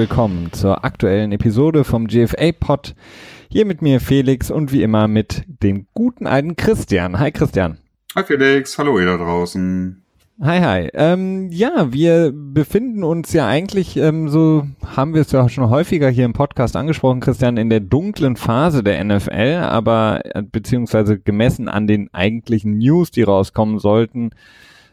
Willkommen zur aktuellen Episode vom GFA Pod. Hier mit mir Felix und wie immer mit dem guten alten Christian. Hi Christian. Hi Felix, hallo ihr da draußen. Hi, hi. Ähm, ja, wir befinden uns ja eigentlich, ähm, so haben wir es ja schon häufiger hier im Podcast angesprochen, Christian, in der dunklen Phase der NFL, aber äh, beziehungsweise gemessen an den eigentlichen News, die rauskommen sollten,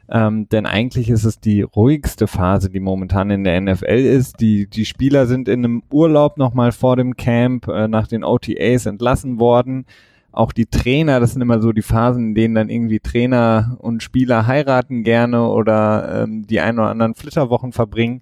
ähm, denn eigentlich ist es die ruhigste Phase, die momentan in der NFL ist. Die, die Spieler sind in einem Urlaub nochmal vor dem Camp äh, nach den OTAs entlassen worden. Auch die Trainer, das sind immer so die Phasen, in denen dann irgendwie Trainer und Spieler heiraten gerne oder ähm, die ein oder anderen Flitterwochen verbringen.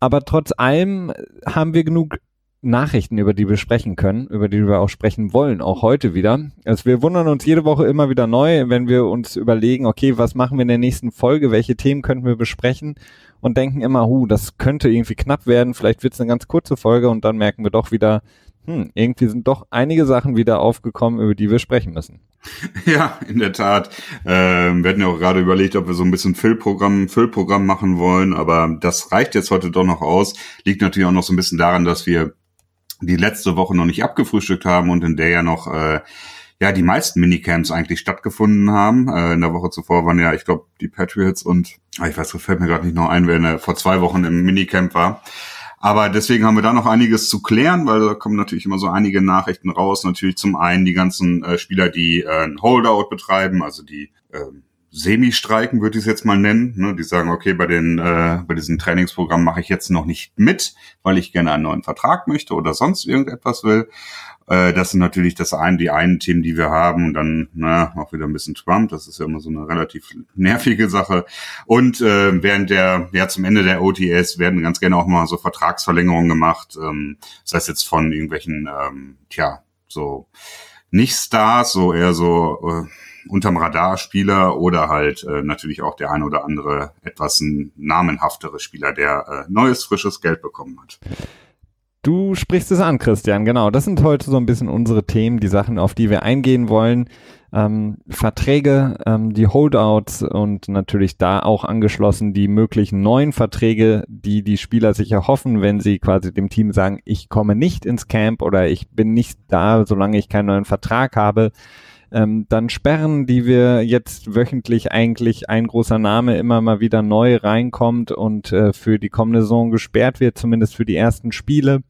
Aber trotz allem haben wir genug Nachrichten, über die wir sprechen können, über die wir auch sprechen wollen, auch heute wieder. Also wir wundern uns jede Woche immer wieder neu, wenn wir uns überlegen, okay, was machen wir in der nächsten Folge, welche Themen könnten wir besprechen und denken immer, hu, das könnte irgendwie knapp werden, vielleicht wird es eine ganz kurze Folge und dann merken wir doch wieder, hm, irgendwie sind doch einige Sachen wieder aufgekommen, über die wir sprechen müssen. Ja, in der Tat. Ähm, wir hatten ja auch gerade überlegt, ob wir so ein bisschen Füllprogramm, Füllprogramm machen wollen, aber das reicht jetzt heute doch noch aus. Liegt natürlich auch noch so ein bisschen daran, dass wir die letzte Woche noch nicht abgefrühstückt haben und in der ja noch äh, ja die meisten Minicamps eigentlich stattgefunden haben. Äh, in der Woche zuvor waren ja, ich glaube, die Patriots und ah, ich weiß, fällt mir gerade nicht noch ein, wer der, vor zwei Wochen im Minicamp war. Aber deswegen haben wir da noch einiges zu klären, weil da kommen natürlich immer so einige Nachrichten raus. Natürlich zum einen die ganzen äh, Spieler, die äh, ein Holdout betreiben, also die äh, Semi-Streiken, würde ich es jetzt mal nennen. Ne? Die sagen, okay, bei den äh, bei diesem Trainingsprogramm mache ich jetzt noch nicht mit, weil ich gerne einen neuen Vertrag möchte oder sonst irgendetwas will. Äh, das sind natürlich das einen, die einen Themen, die wir haben. Und dann na, auch wieder ein bisschen Trump. Das ist ja immer so eine relativ nervige Sache. Und äh, während der, ja zum Ende der OTS werden ganz gerne auch mal so Vertragsverlängerungen gemacht. Ähm, das heißt jetzt von irgendwelchen, ähm, tja, so nicht Stars, so eher so äh, unterm Radarspieler oder halt äh, natürlich auch der ein oder andere etwas namenhaftere Spieler, der äh, neues, frisches Geld bekommen hat. Du sprichst es an, Christian, genau. Das sind heute so ein bisschen unsere Themen, die Sachen, auf die wir eingehen wollen. Ähm, Verträge, ähm, die Holdouts und natürlich da auch angeschlossen die möglichen neuen Verträge, die die Spieler sich erhoffen, wenn sie quasi dem Team sagen, ich komme nicht ins Camp oder ich bin nicht da, solange ich keinen neuen Vertrag habe. Ähm, dann Sperren, die wir jetzt wöchentlich eigentlich ein großer Name immer mal wieder neu reinkommt und äh, für die kommende Saison gesperrt wird, zumindest für die ersten Spiele.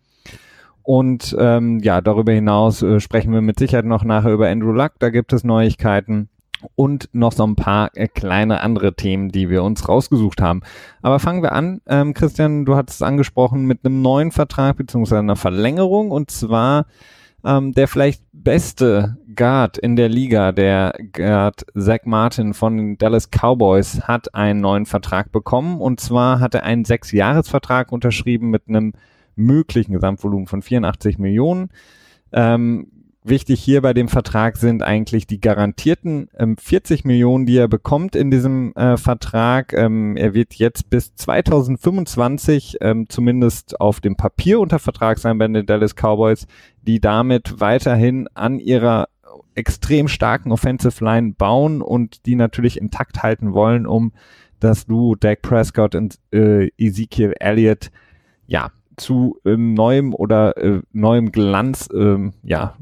Und ähm, ja, darüber hinaus äh, sprechen wir mit Sicherheit noch nachher über Andrew Luck, da gibt es Neuigkeiten und noch so ein paar äh, kleine andere Themen, die wir uns rausgesucht haben. Aber fangen wir an. Ähm, Christian, du hattest es angesprochen mit einem neuen Vertrag beziehungsweise einer Verlängerung und zwar ähm, der vielleicht beste Guard in der Liga, der Guard Zach Martin von den Dallas Cowboys, hat einen neuen Vertrag bekommen. Und zwar hat er einen Sechs-Jahres-Vertrag unterschrieben mit einem möglichen Gesamtvolumen von 84 Millionen. Ähm, Wichtig hier bei dem Vertrag sind eigentlich die garantierten ähm, 40 Millionen, die er bekommt in diesem äh, Vertrag. Ähm, er wird jetzt bis 2025 ähm, zumindest auf dem Papier unter Vertrag sein bei den Dallas Cowboys, die damit weiterhin an ihrer extrem starken Offensive Line bauen und die natürlich intakt halten wollen, um das Duo Dak Prescott und äh, Ezekiel Elliott ja zu äh, neuem oder äh, neuem Glanz äh, ja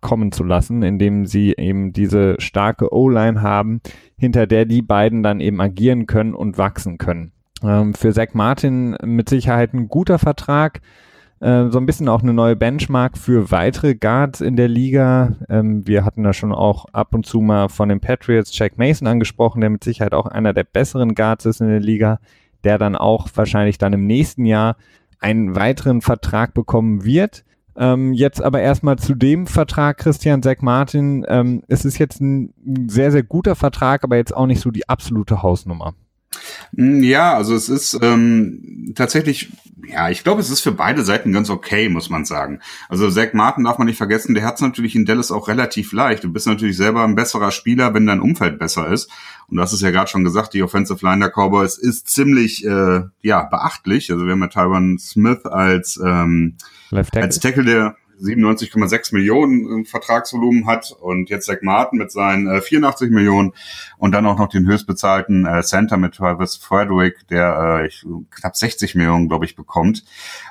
kommen zu lassen, indem sie eben diese starke O-Line haben, hinter der die beiden dann eben agieren können und wachsen können. Ähm, für Zach Martin mit Sicherheit ein guter Vertrag, äh, so ein bisschen auch eine neue Benchmark für weitere Guards in der Liga. Ähm, wir hatten da schon auch ab und zu mal von den Patriots Jack Mason angesprochen, der mit Sicherheit auch einer der besseren Guards ist in der Liga, der dann auch wahrscheinlich dann im nächsten Jahr einen weiteren Vertrag bekommen wird. Ähm, jetzt aber erstmal zu dem Vertrag, Christian Zack Martin. Ähm, es ist jetzt ein sehr, sehr guter Vertrag, aber jetzt auch nicht so die absolute Hausnummer. Mm, ja, also es ist ähm, tatsächlich, ja, ich glaube, es ist für beide Seiten ganz okay, muss man sagen. Also Zach Martin darf man nicht vergessen, der hat es natürlich in Dallas auch relativ leicht. Du bist natürlich selber ein besserer Spieler, wenn dein Umfeld besser ist. Und hast es ja gerade schon gesagt, die Offensive Line der Cowboys ist ziemlich äh, ja beachtlich. Also wir haben ja Tyron Smith als ähm, Left Tackle. als Tackle, der 97,6 Millionen Vertragsvolumen hat und jetzt Zach Martin mit seinen äh, 84 Millionen und dann auch noch den höchstbezahlten äh, Center mit Travis Frederick, der äh, ich, knapp 60 Millionen, glaube ich, bekommt.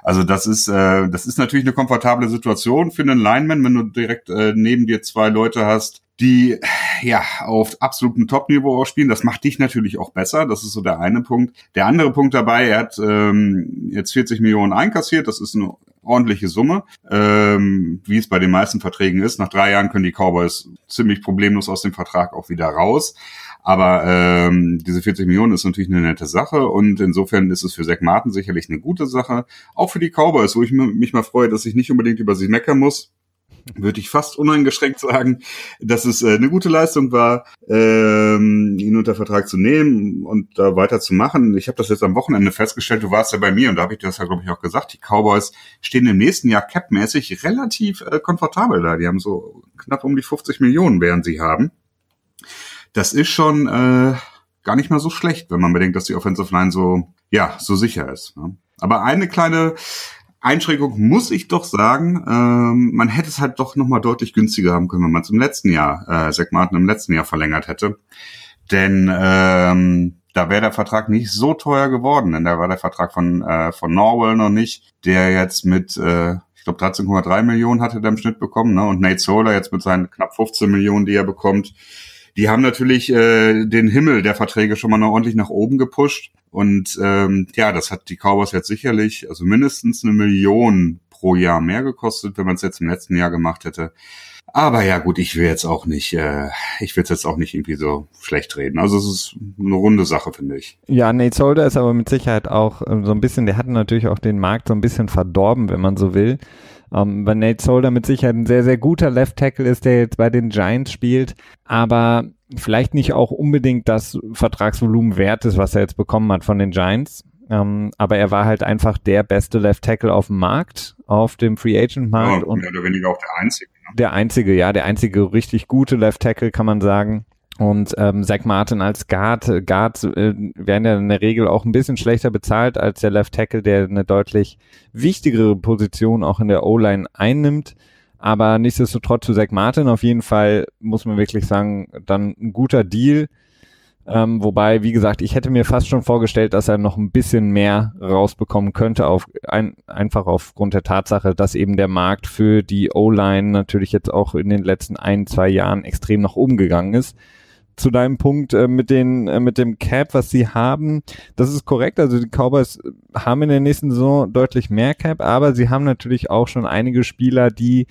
Also das ist äh, das ist natürlich eine komfortable Situation für einen Lineman, wenn du direkt äh, neben dir zwei Leute hast, die ja auf absolutem Top-Niveau auch spielen. Das macht dich natürlich auch besser. Das ist so der eine Punkt. Der andere Punkt dabei, er hat ähm, jetzt 40 Millionen einkassiert. Das ist eine ordentliche Summe, ähm, wie es bei den meisten Verträgen ist. Nach drei Jahren können die Cowboys ziemlich problemlos aus dem Vertrag auch wieder raus. Aber ähm, diese 40 Millionen ist natürlich eine nette Sache und insofern ist es für Zach Martin sicherlich eine gute Sache. Auch für die Cowboys, wo ich mich mal freue, dass ich nicht unbedingt über sie meckern muss würde ich fast uneingeschränkt sagen, dass es äh, eine gute Leistung war, ähm, ihn unter Vertrag zu nehmen und da weiterzumachen. Ich habe das jetzt am Wochenende festgestellt, du warst ja bei mir und da habe ich das ja, glaube ich, auch gesagt, die Cowboys stehen im nächsten Jahr capmäßig relativ äh, komfortabel da. Die haben so knapp um die 50 Millionen, während sie haben. Das ist schon äh, gar nicht mal so schlecht, wenn man bedenkt, dass die Offensive Line so, ja, so sicher ist. Ne? Aber eine kleine Einschränkung muss ich doch sagen, ähm, man hätte es halt doch nochmal deutlich günstiger haben können, wenn man es im letzten Jahr, äh, Zach Martin im letzten Jahr verlängert hätte. Denn ähm, da wäre der Vertrag nicht so teuer geworden, denn da war der Vertrag von, äh, von Norwell noch nicht, der jetzt mit, äh, ich glaube 13,3 Millionen hatte der im Schnitt bekommen, ne? Und Nate Solar jetzt mit seinen knapp 15 Millionen, die er bekommt, die haben natürlich äh, den Himmel der Verträge schon mal noch ordentlich nach oben gepusht. Und ähm, ja, das hat die Cowboys jetzt sicherlich, also mindestens eine Million pro Jahr mehr gekostet, wenn man es jetzt im letzten Jahr gemacht hätte. Aber ja, gut, ich will jetzt auch nicht, äh, ich will jetzt auch nicht irgendwie so schlecht reden. Also es ist eine runde Sache, finde ich. Ja, Nate Solder ist aber mit Sicherheit auch äh, so ein bisschen, der hat natürlich auch den Markt so ein bisschen verdorben, wenn man so will. Ähm, weil Nate Solder mit Sicherheit ein sehr, sehr guter Left Tackle ist, der jetzt bei den Giants spielt, aber vielleicht nicht auch unbedingt das Vertragsvolumen wert ist, was er jetzt bekommen hat von den Giants. Ähm, aber er war halt einfach der beste Left Tackle auf dem Markt, auf dem Free Agent Markt. Ja, und mehr oder weniger auch der einzige. Ne? Der einzige, ja, der einzige richtig gute Left Tackle, kann man sagen. Und ähm, Zach Martin als Guard, Guards äh, werden ja in der Regel auch ein bisschen schlechter bezahlt als der Left Tackle, der eine deutlich wichtigere Position auch in der O-Line einnimmt. Aber nichtsdestotrotz zu Zach Martin auf jeden Fall, muss man wirklich sagen, dann ein guter Deal. Ähm, wobei, wie gesagt, ich hätte mir fast schon vorgestellt, dass er noch ein bisschen mehr rausbekommen könnte, auf, ein, einfach aufgrund der Tatsache, dass eben der Markt für die O-Line natürlich jetzt auch in den letzten ein, zwei Jahren extrem nach oben gegangen ist zu deinem Punkt äh, mit den äh, mit dem Cap, was sie haben, das ist korrekt. Also die Cowboys haben in der nächsten Saison deutlich mehr Cap, aber sie haben natürlich auch schon einige Spieler, die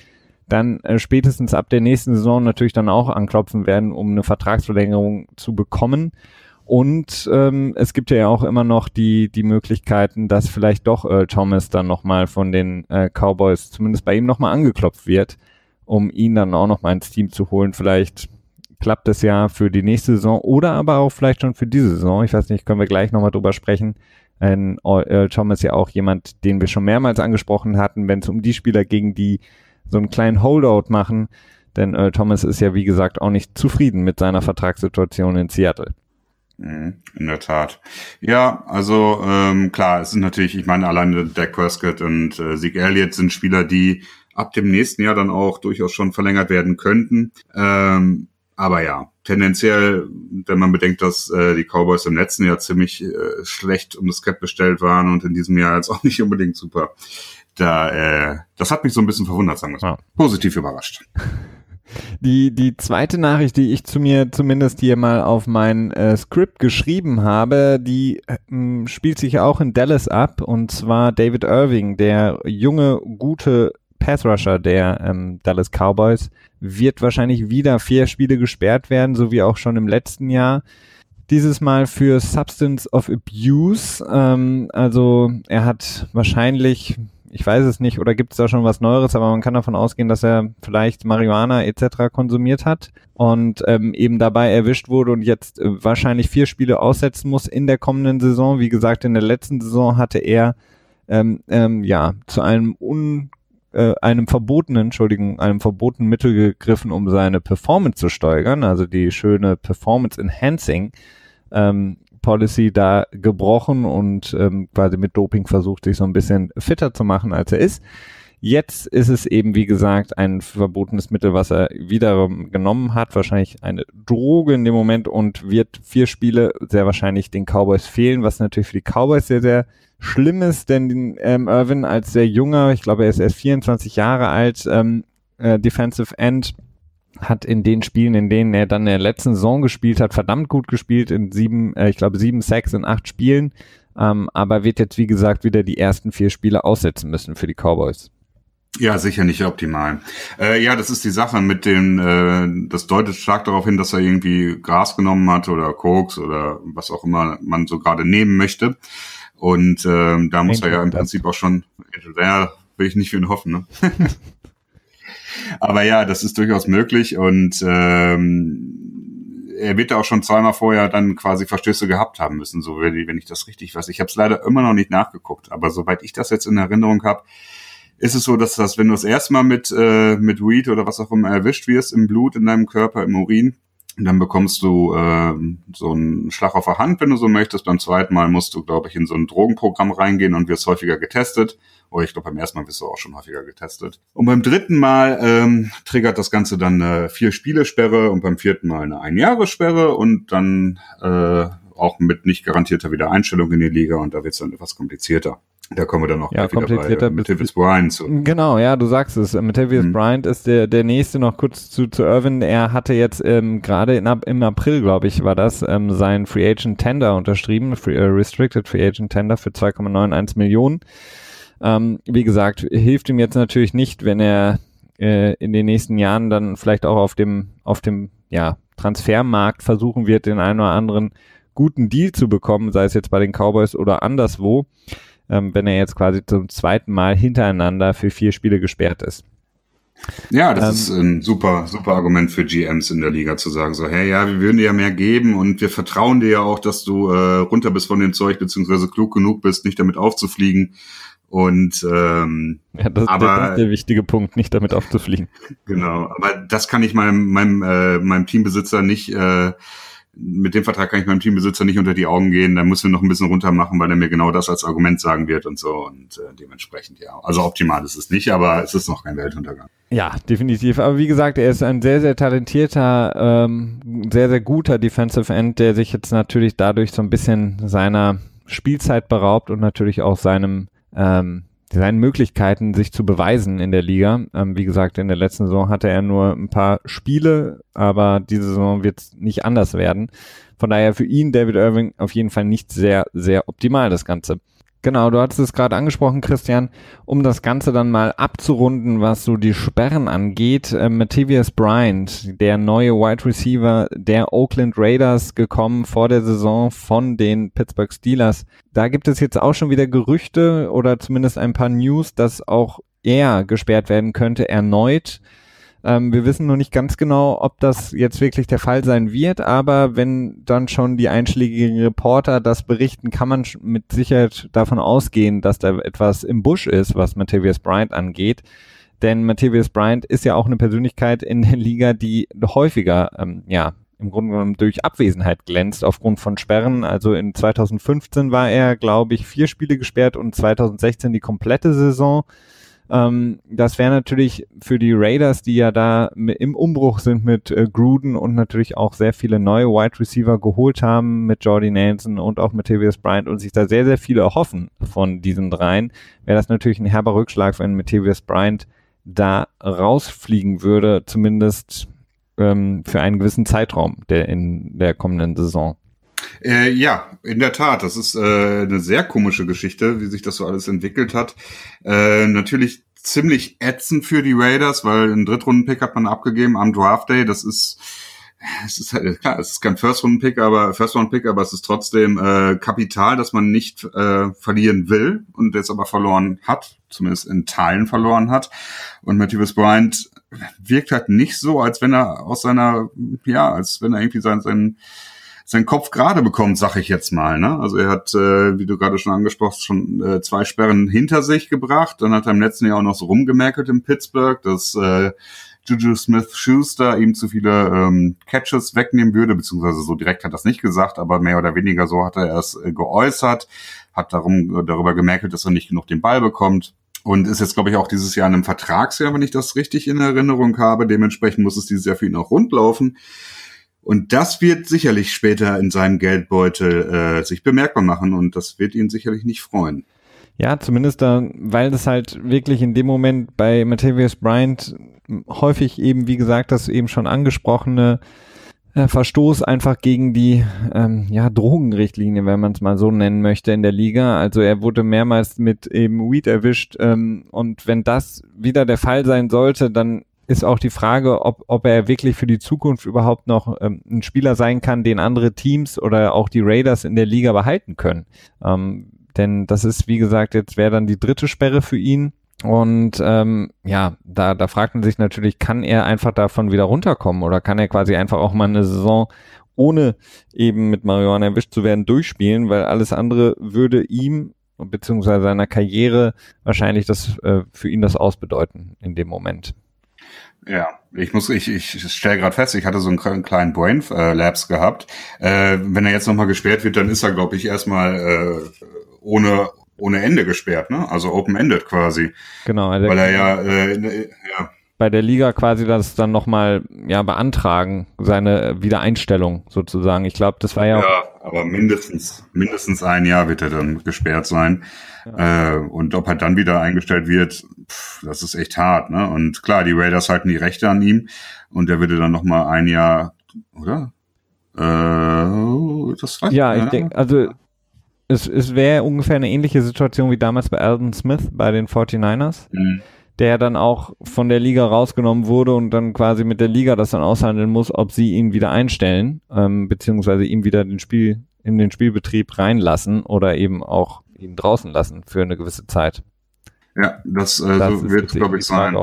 dann äh, spätestens ab der nächsten Saison natürlich dann auch anklopfen werden, um eine Vertragsverlängerung zu bekommen. Und ähm, es gibt ja auch immer noch die, die Möglichkeiten, dass vielleicht doch Earl Thomas dann nochmal von den äh, Cowboys, zumindest bei ihm nochmal angeklopft wird, um ihn dann auch nochmal ins Team zu holen. Vielleicht klappt es ja für die nächste Saison oder aber auch vielleicht schon für diese Saison. Ich weiß nicht, können wir gleich nochmal drüber sprechen. Ein Earl Thomas ja auch jemand, den wir schon mehrmals angesprochen hatten, wenn es um die Spieler ging, die so einen kleinen Holdout machen. Denn Earl Thomas ist ja, wie gesagt, auch nicht zufrieden mit seiner Vertragssituation in Seattle. Mhm, in der Tat. Ja, also ähm, klar, es sind natürlich, ich meine, alleine Dak Prescott und äh, Zeke Elliott sind Spieler, die ab dem nächsten Jahr dann auch durchaus schon verlängert werden könnten. Ähm, aber ja, tendenziell, wenn man bedenkt, dass äh, die Cowboys im letzten Jahr ziemlich äh, schlecht um das Cap bestellt waren und in diesem Jahr jetzt auch nicht unbedingt super, da äh, das hat mich so ein bisschen verwundert, sagen wir mal. Ja. Positiv überrascht. Die, die zweite Nachricht, die ich zu mir zumindest hier mal auf mein äh, Skript geschrieben habe, die äh, spielt sich auch in Dallas ab und zwar David Irving, der junge, gute Pass Rusher der ähm, Dallas Cowboys, wird wahrscheinlich wieder vier Spiele gesperrt werden, so wie auch schon im letzten Jahr. Dieses Mal für Substance of Abuse. Ähm, also er hat wahrscheinlich, ich weiß es nicht, oder gibt es da schon was Neueres, aber man kann davon ausgehen, dass er vielleicht Marihuana etc. konsumiert hat und ähm, eben dabei erwischt wurde und jetzt äh, wahrscheinlich vier Spiele aussetzen muss in der kommenden Saison. Wie gesagt, in der letzten Saison hatte er ähm, ähm, ja zu einem un äh, einem verbotenen, Entschuldigung, einem verbotenen Mittel gegriffen, um seine Performance zu steigern, also die schöne Performance Enhancing ähm, Policy da gebrochen und ähm, quasi mit Doping versucht, sich so ein bisschen fitter zu machen, als er ist. Jetzt ist es eben, wie gesagt, ein verbotenes Mittel, was er wieder genommen hat. Wahrscheinlich eine Droge in dem Moment und wird vier Spiele sehr wahrscheinlich den Cowboys fehlen, was natürlich für die Cowboys sehr, sehr schlimm ist, denn ähm, Irvin als sehr junger, ich glaube, er ist erst 24 Jahre alt, ähm, äh, Defensive End, hat in den Spielen, in denen er dann in der letzten Saison gespielt hat, verdammt gut gespielt in sieben, äh, ich glaube sieben Sacks in acht Spielen, ähm, aber wird jetzt wie gesagt wieder die ersten vier Spiele aussetzen müssen für die Cowboys. Ja, sicher nicht optimal. Äh, ja, das ist die Sache mit dem, äh, das deutet stark darauf hin, dass er irgendwie Gras genommen hat oder Koks oder was auch immer man so gerade nehmen möchte. Und äh, da muss Angel er ja im Prinzip auch schon, ja, will ich nicht für ihn hoffen, ne? Aber ja, das ist durchaus möglich und ähm, er wird auch schon zweimal vorher dann quasi Verstöße gehabt haben müssen, so wenn ich das richtig weiß. Ich habe es leider immer noch nicht nachgeguckt, aber soweit ich das jetzt in Erinnerung habe, ist es so, dass das, wenn du das erste Mal mit, äh, mit Weed oder was auch immer erwischt wirst im Blut, in deinem Körper, im Urin, dann bekommst du äh, so einen Schlag auf der Hand, wenn du so möchtest. Beim zweiten Mal musst du, glaube ich, in so ein Drogenprogramm reingehen und wirst häufiger getestet. Oder ich glaube, beim ersten Mal wirst du auch schon häufiger getestet. Und beim dritten Mal ähm, triggert das Ganze dann eine vier Spielesperre und beim vierten Mal eine Einjahressperre und dann äh, auch mit nicht garantierter Wiedereinstellung in die Liga und da wird es dann etwas komplizierter. Da kommen wir dann noch ja, komplizierter bei äh, Bryant zu. Genau, ja, du sagst es. Matavius mhm. Bryant ist der, der nächste noch kurz zu, zu Irvin. Er hatte jetzt ähm, gerade im April, glaube ich, war das, ähm, sein Free Agent Tender unterschrieben, Free, äh, Restricted Free Agent Tender für 2,91 Millionen. Ähm, wie gesagt, hilft ihm jetzt natürlich nicht, wenn er äh, in den nächsten Jahren dann vielleicht auch auf dem, auf dem ja, Transfermarkt versuchen wird, den einen oder anderen guten Deal zu bekommen, sei es jetzt bei den Cowboys oder anderswo ähm, wenn er jetzt quasi zum zweiten Mal hintereinander für vier Spiele gesperrt ist. Ja, das ähm, ist ein super, super Argument für GMs in der Liga zu sagen, so, hey, ja, wir würden dir ja mehr geben und wir vertrauen dir ja auch, dass du äh, runter bist von dem Zeug, beziehungsweise klug genug bist, nicht damit aufzufliegen. Und ähm, ja, das, aber, das ist der wichtige Punkt, nicht damit aufzufliegen. Genau, aber das kann ich meinem, meinem, äh, meinem Teambesitzer nicht äh, mit dem Vertrag kann ich meinem Teambesitzer nicht unter die Augen gehen, da müssen wir noch ein bisschen runter machen, weil er mir genau das als Argument sagen wird und so und äh, dementsprechend ja. Also optimal ist es nicht, aber es ist noch kein Weltuntergang. Ja, definitiv. Aber wie gesagt, er ist ein sehr, sehr talentierter, ähm, sehr, sehr guter Defensive End, der sich jetzt natürlich dadurch so ein bisschen seiner Spielzeit beraubt und natürlich auch seinem ähm, seinen Möglichkeiten, sich zu beweisen in der Liga. Ähm, wie gesagt, in der letzten Saison hatte er nur ein paar Spiele, aber diese Saison wird es nicht anders werden. Von daher für ihn, David Irving, auf jeden Fall nicht sehr, sehr optimal das Ganze. Genau, du hattest es gerade angesprochen, Christian, um das Ganze dann mal abzurunden, was so die Sperren angeht. Äh, Matthias Bryant, der neue Wide Receiver der Oakland Raiders, gekommen vor der Saison von den Pittsburgh Steelers. Da gibt es jetzt auch schon wieder Gerüchte oder zumindest ein paar News, dass auch er gesperrt werden könnte erneut. Ähm, wir wissen noch nicht ganz genau, ob das jetzt wirklich der Fall sein wird, aber wenn dann schon die einschlägigen Reporter das berichten, kann man mit Sicherheit davon ausgehen, dass da etwas im Busch ist, was Matthias Bryant angeht. Denn Matthias Bryant ist ja auch eine Persönlichkeit in der Liga, die häufiger, ähm, ja, im Grunde genommen durch Abwesenheit glänzt aufgrund von Sperren. Also in 2015 war er, glaube ich, vier Spiele gesperrt und 2016 die komplette Saison. Ähm, das wäre natürlich für die Raiders, die ja da im Umbruch sind mit äh, Gruden und natürlich auch sehr viele neue Wide Receiver geholt haben mit Jordy Nelson und auch mit Tavius Bryant und sich da sehr, sehr viele erhoffen von diesen dreien, wäre das natürlich ein herber Rückschlag, wenn Matthias Bryant da rausfliegen würde, zumindest ähm, für einen gewissen Zeitraum der in der kommenden Saison. Äh, ja, in der Tat. Das ist äh, eine sehr komische Geschichte, wie sich das so alles entwickelt hat. Äh, natürlich ziemlich ätzend für die Raiders, weil einen Drittrunden-Pick hat man abgegeben am Draft Day. Das ist es ist halt, klar, es ist kein First-Round-Pick, aber First-Round-Pick, aber es ist trotzdem äh, Kapital, das man nicht äh, verlieren will und jetzt aber verloren hat, zumindest in Teilen verloren hat. Und Matthews Bryant wirkt halt nicht so, als wenn er aus seiner, ja, als wenn er irgendwie sein, sein seinen Kopf gerade bekommt, sag ich jetzt mal. Ne? Also er hat, äh, wie du gerade schon angesprochen hast, schon äh, zwei Sperren hinter sich gebracht. Dann hat er im letzten Jahr auch noch so rumgemerkelt in Pittsburgh, dass äh, Juju Smith-Schuster ihm zu viele ähm, Catches wegnehmen würde, beziehungsweise so direkt hat er es nicht gesagt, aber mehr oder weniger so hat er es äh, geäußert, hat darum, äh, darüber gemerkt, dass er nicht genug den Ball bekommt. und ist jetzt, glaube ich, auch dieses Jahr in einem Vertragsjahr, wenn ich das richtig in Erinnerung habe. Dementsprechend muss es dieses Jahr für ihn auch rund laufen. Und das wird sicherlich später in seinem Geldbeutel äh, sich bemerkbar machen und das wird ihn sicherlich nicht freuen. Ja, zumindest da, weil das halt wirklich in dem Moment bei Matthäus Bryant häufig eben, wie gesagt, das eben schon angesprochene äh, Verstoß einfach gegen die ähm, ja, Drogenrichtlinie, wenn man es mal so nennen möchte, in der Liga. Also er wurde mehrmals mit eben Weed erwischt ähm, und wenn das wieder der Fall sein sollte, dann ist auch die Frage, ob, ob er wirklich für die Zukunft überhaupt noch ähm, ein Spieler sein kann, den andere Teams oder auch die Raiders in der Liga behalten können. Ähm, denn das ist, wie gesagt, jetzt wäre dann die dritte Sperre für ihn. Und ähm, ja, da, da fragt man sich natürlich, kann er einfach davon wieder runterkommen oder kann er quasi einfach auch mal eine Saison ohne eben mit Marihuana erwischt zu werden durchspielen, weil alles andere würde ihm beziehungsweise seiner Karriere wahrscheinlich das äh, für ihn das ausbedeuten in dem Moment. Ja, ich muss, ich, ich stelle gerade fest, ich hatte so einen kleinen Brain äh, Labs gehabt. Äh, wenn er jetzt nochmal gesperrt wird, dann ist er, glaube ich, erstmal äh, ohne ohne Ende gesperrt, ne? Also open-ended quasi. Genau. Also weil er ja, äh, ja bei der Liga quasi das dann nochmal ja beantragen, seine Wiedereinstellung sozusagen. Ich glaube, das war ja. Ja, aber mindestens, mindestens ein Jahr wird er dann gesperrt sein. Ja. Äh, und ob er dann wieder eingestellt wird, pff, das ist echt hart, ne? Und klar, die Raiders halten die Rechte an ihm und der würde dann nochmal ein Jahr, oder? Äh, das weiß ja, ich denke, also es, es wäre ungefähr eine ähnliche Situation wie damals bei Alden Smith bei den 49ers, mhm. der dann auch von der Liga rausgenommen wurde und dann quasi mit der Liga das dann aushandeln muss, ob sie ihn wieder einstellen, ähm, beziehungsweise ihm wieder den Spiel, in den Spielbetrieb reinlassen oder eben auch ihn draußen lassen für eine gewisse Zeit. Ja, das, äh, das so wird, glaube ich, sein.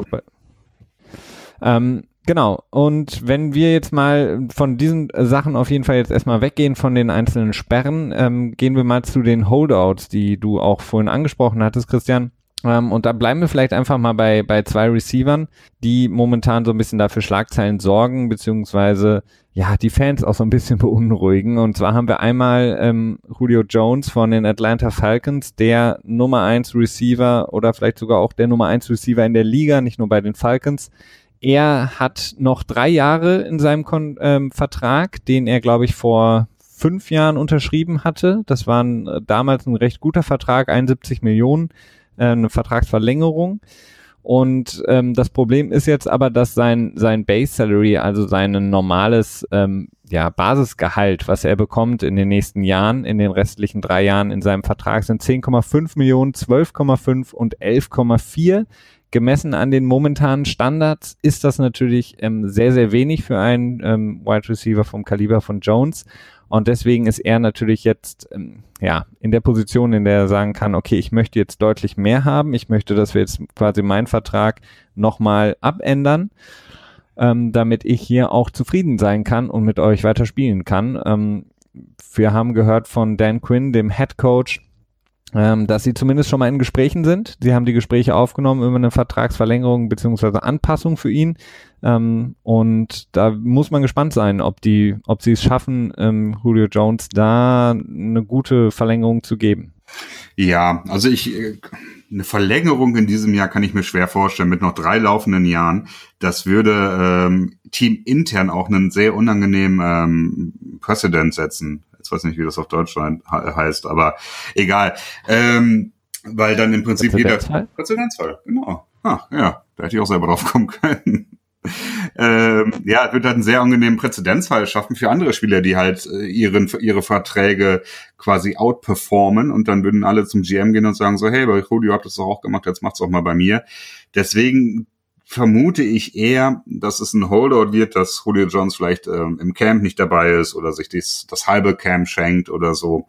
Ähm, Genau. Und wenn wir jetzt mal von diesen Sachen auf jeden Fall jetzt erstmal weggehen von den einzelnen Sperren, ähm, gehen wir mal zu den Holdouts, die du auch vorhin angesprochen hattest, Christian. Ähm, und da bleiben wir vielleicht einfach mal bei, bei zwei Receivern, die momentan so ein bisschen dafür Schlagzeilen sorgen, beziehungsweise ja, die Fans auch so ein bisschen beunruhigen. Und zwar haben wir einmal ähm, Julio Jones von den Atlanta Falcons, der Nummer eins Receiver oder vielleicht sogar auch der Nummer eins Receiver in der Liga, nicht nur bei den Falcons, er hat noch drei Jahre in seinem Kon ähm, Vertrag, den er, glaube ich, vor fünf Jahren unterschrieben hatte. Das war äh, damals ein recht guter Vertrag, 71 Millionen, äh, eine Vertragsverlängerung. Und ähm, das Problem ist jetzt aber, dass sein, sein Base Salary, also sein normales ähm, ja, Basisgehalt, was er bekommt in den nächsten Jahren, in den restlichen drei Jahren in seinem Vertrag, sind 10,5 Millionen, 12,5 und 11,4 gemessen an den momentanen Standards ist das natürlich ähm, sehr, sehr wenig für einen ähm, Wide Receiver vom Kaliber von Jones. Und deswegen ist er natürlich jetzt ähm, ja in der Position, in der er sagen kann, okay, ich möchte jetzt deutlich mehr haben. Ich möchte, dass wir jetzt quasi meinen Vertrag nochmal abändern, ähm, damit ich hier auch zufrieden sein kann und mit euch weiter spielen kann. Ähm, wir haben gehört von Dan Quinn, dem Head Coach, ähm, dass sie zumindest schon mal in Gesprächen sind. Sie haben die Gespräche aufgenommen über eine Vertragsverlängerung beziehungsweise Anpassung für ihn. Ähm, und da muss man gespannt sein, ob die, ob sie es schaffen, ähm, Julio Jones da eine gute Verlängerung zu geben. Ja, also ich äh, eine Verlängerung in diesem Jahr kann ich mir schwer vorstellen mit noch drei laufenden Jahren. Das würde ähm, Team intern auch einen sehr unangenehmen ähm, Präsident setzen ich weiß nicht, wie das auf Deutsch heißt, aber egal. Ähm, weil dann im Prinzip jeder Präzedenzfall, genau. Ah, ja, da hätte ich auch selber drauf kommen können. Ähm, ja, wird halt einen sehr angenehmen Präzedenzfall schaffen für andere Spieler, die halt äh, ihren, ihre Verträge quasi outperformen und dann würden alle zum GM gehen und sagen so, hey, bei Julio habt das doch auch gemacht, jetzt macht's auch mal bei mir. Deswegen vermute ich eher, dass es ein Holdout wird, dass Julio Jones vielleicht ähm, im Camp nicht dabei ist oder sich dies, das halbe Camp schenkt oder so.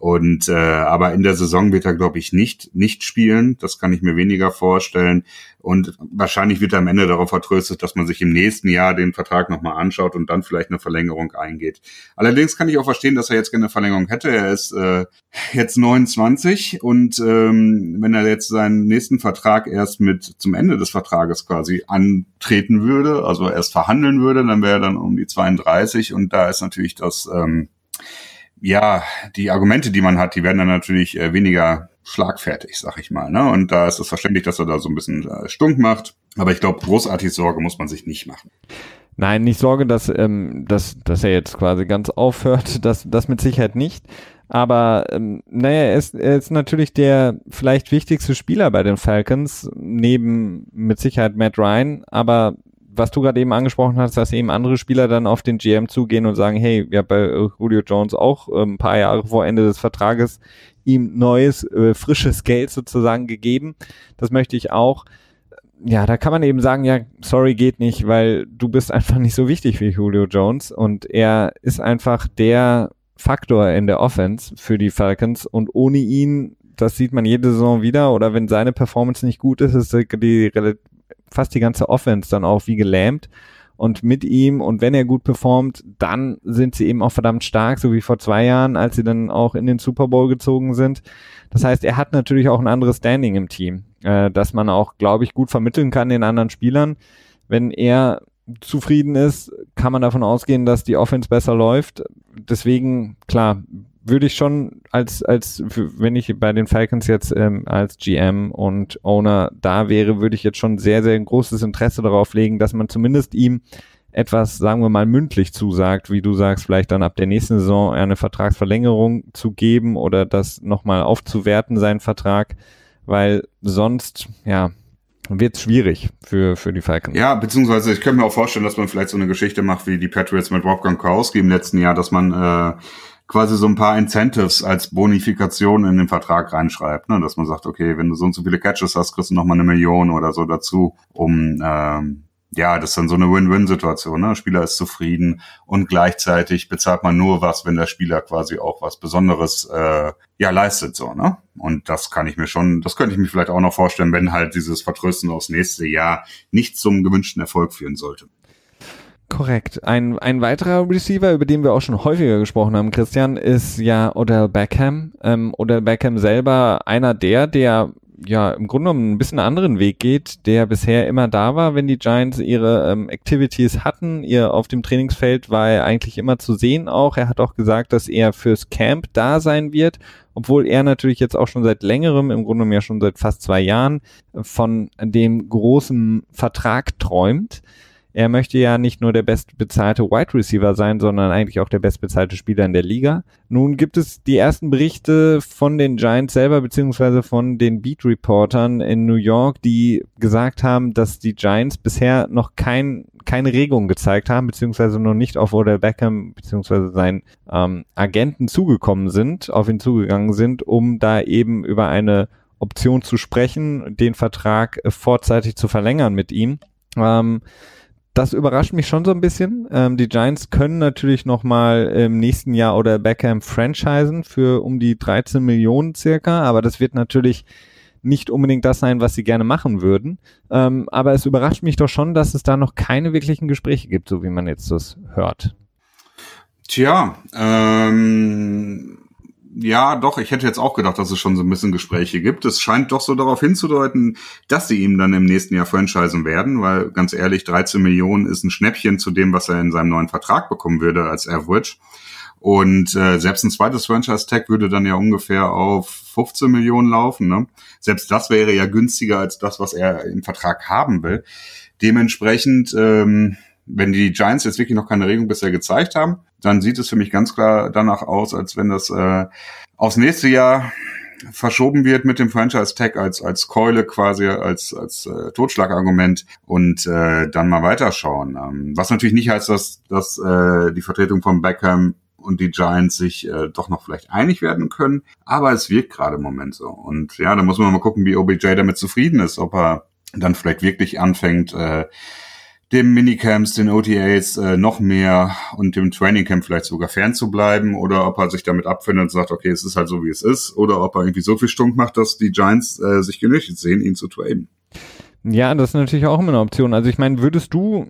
Und äh, aber in der Saison wird er, glaube ich, nicht nicht spielen. Das kann ich mir weniger vorstellen. Und wahrscheinlich wird er am Ende darauf vertröstet, dass man sich im nächsten Jahr den Vertrag nochmal anschaut und dann vielleicht eine Verlängerung eingeht. Allerdings kann ich auch verstehen, dass er jetzt gerne eine Verlängerung hätte. Er ist äh, jetzt 29 und ähm, wenn er jetzt seinen nächsten Vertrag erst mit zum Ende des Vertrages quasi antreten würde, also erst verhandeln würde, dann wäre er dann um die 32 und da ist natürlich das ähm, ja, die Argumente, die man hat, die werden dann natürlich äh, weniger schlagfertig, sag ich mal. Ne? Und da ist es verständlich, dass er da so ein bisschen äh, stunk macht. Aber ich glaube, großartig Sorge muss man sich nicht machen. Nein, nicht Sorge, dass, ähm, dass, dass er jetzt quasi ganz aufhört. Das, das mit Sicherheit nicht. Aber ähm, naja, er ist, er ist natürlich der vielleicht wichtigste Spieler bei den Falcons, neben mit Sicherheit Matt Ryan. Aber was du gerade eben angesprochen hast, dass eben andere Spieler dann auf den GM zugehen und sagen, hey, wir haben bei Julio Jones auch äh, ein paar Jahre vor Ende des Vertrages ihm neues, äh, frisches Geld sozusagen gegeben. Das möchte ich auch. Ja, da kann man eben sagen, ja, sorry, geht nicht, weil du bist einfach nicht so wichtig wie Julio Jones und er ist einfach der Faktor in der Offense für die Falcons und ohne ihn, das sieht man jede Saison wieder oder wenn seine Performance nicht gut ist, ist die, fast die ganze Offense dann auch wie gelähmt und mit ihm und wenn er gut performt, dann sind sie eben auch verdammt stark, so wie vor zwei Jahren, als sie dann auch in den Super Bowl gezogen sind. Das heißt, er hat natürlich auch ein anderes Standing im Team, äh, dass man auch, glaube ich, gut vermitteln kann den anderen Spielern. Wenn er zufrieden ist, kann man davon ausgehen, dass die Offense besser läuft. Deswegen, klar, würde ich schon als, als, wenn ich bei den Falcons jetzt ähm, als GM und Owner da wäre, würde ich jetzt schon sehr, sehr großes Interesse darauf legen, dass man zumindest ihm etwas, sagen wir mal, mündlich zusagt, wie du sagst, vielleicht dann ab der nächsten Saison eine Vertragsverlängerung zu geben oder das nochmal aufzuwerten, seinen Vertrag, weil sonst, ja, wird schwierig für, für die Falcons. Ja, beziehungsweise ich könnte mir auch vorstellen, dass man vielleicht so eine Geschichte macht wie die Patriots mit Rob Gronkowski im letzten Jahr, dass man äh, quasi so ein paar Incentives als Bonifikation in den Vertrag reinschreibt, ne? dass man sagt, okay, wenn du so und so viele Catches hast, kriegst du nochmal eine Million oder so dazu, um ähm, ja, das ist dann so eine Win-Win-Situation. Ne? Der Spieler ist zufrieden und gleichzeitig bezahlt man nur was, wenn der Spieler quasi auch was Besonderes äh, ja leistet. so ne? Und das kann ich mir schon, das könnte ich mir vielleicht auch noch vorstellen, wenn halt dieses Vertrösten aufs nächste Jahr nicht zum gewünschten Erfolg führen sollte. Korrekt. Ein, ein weiterer Receiver, über den wir auch schon häufiger gesprochen haben, Christian, ist ja Odell Beckham. Ähm, Odell Beckham selber einer der, der ja im Grunde genommen ein bisschen anderen Weg geht, der bisher immer da war, wenn die Giants ihre ähm, Activities hatten. Ihr auf dem Trainingsfeld war er eigentlich immer zu sehen auch. Er hat auch gesagt, dass er fürs Camp da sein wird, obwohl er natürlich jetzt auch schon seit längerem, im Grunde genommen ja schon seit fast zwei Jahren, von dem großen Vertrag träumt er möchte ja nicht nur der bestbezahlte Wide Receiver sein, sondern eigentlich auch der bestbezahlte Spieler in der Liga. Nun gibt es die ersten Berichte von den Giants selber, beziehungsweise von den Beat Reportern in New York, die gesagt haben, dass die Giants bisher noch kein, keine Regung gezeigt haben, beziehungsweise noch nicht auf Odell Beckham, beziehungsweise seinen ähm, Agenten zugekommen sind, auf ihn zugegangen sind, um da eben über eine Option zu sprechen, den Vertrag vorzeitig zu verlängern mit ihm. Ähm, das überrascht mich schon so ein bisschen. Ähm, die Giants können natürlich noch mal im nächsten Jahr oder Beckham franchisen für um die 13 Millionen circa, aber das wird natürlich nicht unbedingt das sein, was sie gerne machen würden. Ähm, aber es überrascht mich doch schon, dass es da noch keine wirklichen Gespräche gibt, so wie man jetzt das hört. Tja, ähm, ja, doch, ich hätte jetzt auch gedacht, dass es schon so ein bisschen Gespräche gibt. Es scheint doch so darauf hinzudeuten, dass sie ihm dann im nächsten Jahr franchisen werden, weil ganz ehrlich, 13 Millionen ist ein Schnäppchen zu dem, was er in seinem neuen Vertrag bekommen würde als Average. Und äh, selbst ein zweites Franchise-Tag würde dann ja ungefähr auf 15 Millionen laufen. Ne? Selbst das wäre ja günstiger als das, was er im Vertrag haben will. Dementsprechend, ähm, wenn die Giants jetzt wirklich noch keine Regung bisher gezeigt haben, dann sieht es für mich ganz klar danach aus, als wenn das äh, aufs nächste Jahr verschoben wird mit dem Franchise Tag als als Keule quasi als als äh, Totschlagargument. Und äh, dann mal weiterschauen. Ähm, was natürlich nicht heißt, dass dass äh, die Vertretung von Beckham und die Giants sich äh, doch noch vielleicht einig werden können, aber es wirkt gerade im Moment so. Und ja, da muss man mal gucken, wie OBJ damit zufrieden ist, ob er dann vielleicht wirklich anfängt äh, dem Minicamps, den OTAs äh, noch mehr und dem Trainingcamp vielleicht sogar fern zu bleiben oder ob er sich damit abfindet und sagt, okay, es ist halt so, wie es ist oder ob er irgendwie so viel Stunk macht, dass die Giants äh, sich genötigt sehen, ihn zu traden. Ja, das ist natürlich auch immer eine Option. Also ich meine, würdest du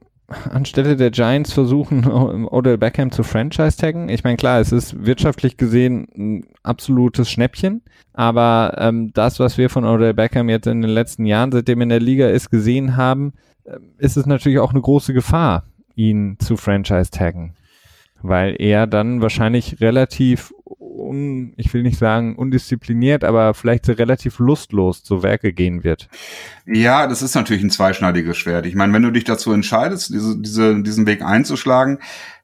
anstelle der Giants versuchen, Odell Beckham zu Franchise-taggen? Ich meine, klar, es ist wirtschaftlich gesehen ein absolutes Schnäppchen, aber ähm, das, was wir von Odell Beckham jetzt in den letzten Jahren, seitdem er in der Liga ist, gesehen haben, ist es natürlich auch eine große Gefahr, ihn zu Franchise taggen. Weil er dann wahrscheinlich relativ un, ich will nicht sagen undiszipliniert, aber vielleicht relativ lustlos zu Werke gehen wird. Ja, das ist natürlich ein zweischneidiges Schwert. Ich meine, wenn du dich dazu entscheidest, diese, diese, diesen Weg einzuschlagen,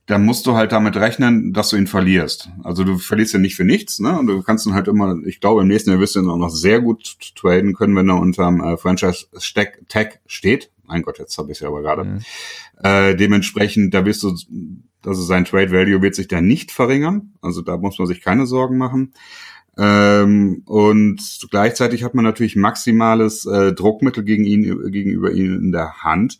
dann musst du halt damit rechnen, dass du ihn verlierst. Also du verlierst ja nicht für nichts, ne? Und du kannst ihn halt immer, ich glaube, im nächsten Jahr wirst du ihn auch noch sehr gut traden können, wenn er unterm äh, Franchise-Tag steht. Mein Gott, jetzt habe ich es ja aber gerade. Mhm. Äh, dementsprechend, da wirst du, also sein Trade Value wird sich da nicht verringern. Also da muss man sich keine Sorgen machen. Ähm, und gleichzeitig hat man natürlich maximales äh, Druckmittel gegen ihn, gegenüber ihn in der Hand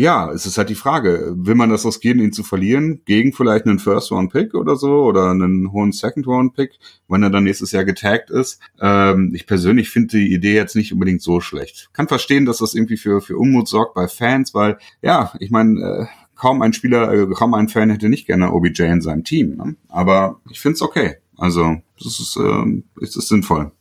ja, es ist halt die Frage, will man das riskieren, ihn zu verlieren, gegen vielleicht einen First-Round-Pick oder so oder einen hohen Second-Round-Pick, wenn er dann nächstes Jahr getaggt ist. Ähm, ich persönlich finde die Idee jetzt nicht unbedingt so schlecht. Kann verstehen, dass das irgendwie für, für Unmut sorgt bei Fans, weil, ja, ich meine, äh, kaum ein Spieler, äh, kaum ein Fan hätte nicht gerne OBJ in seinem Team. Ne? Aber ich finde es okay. Also, das ist, äh, ist, ist sinnvoll.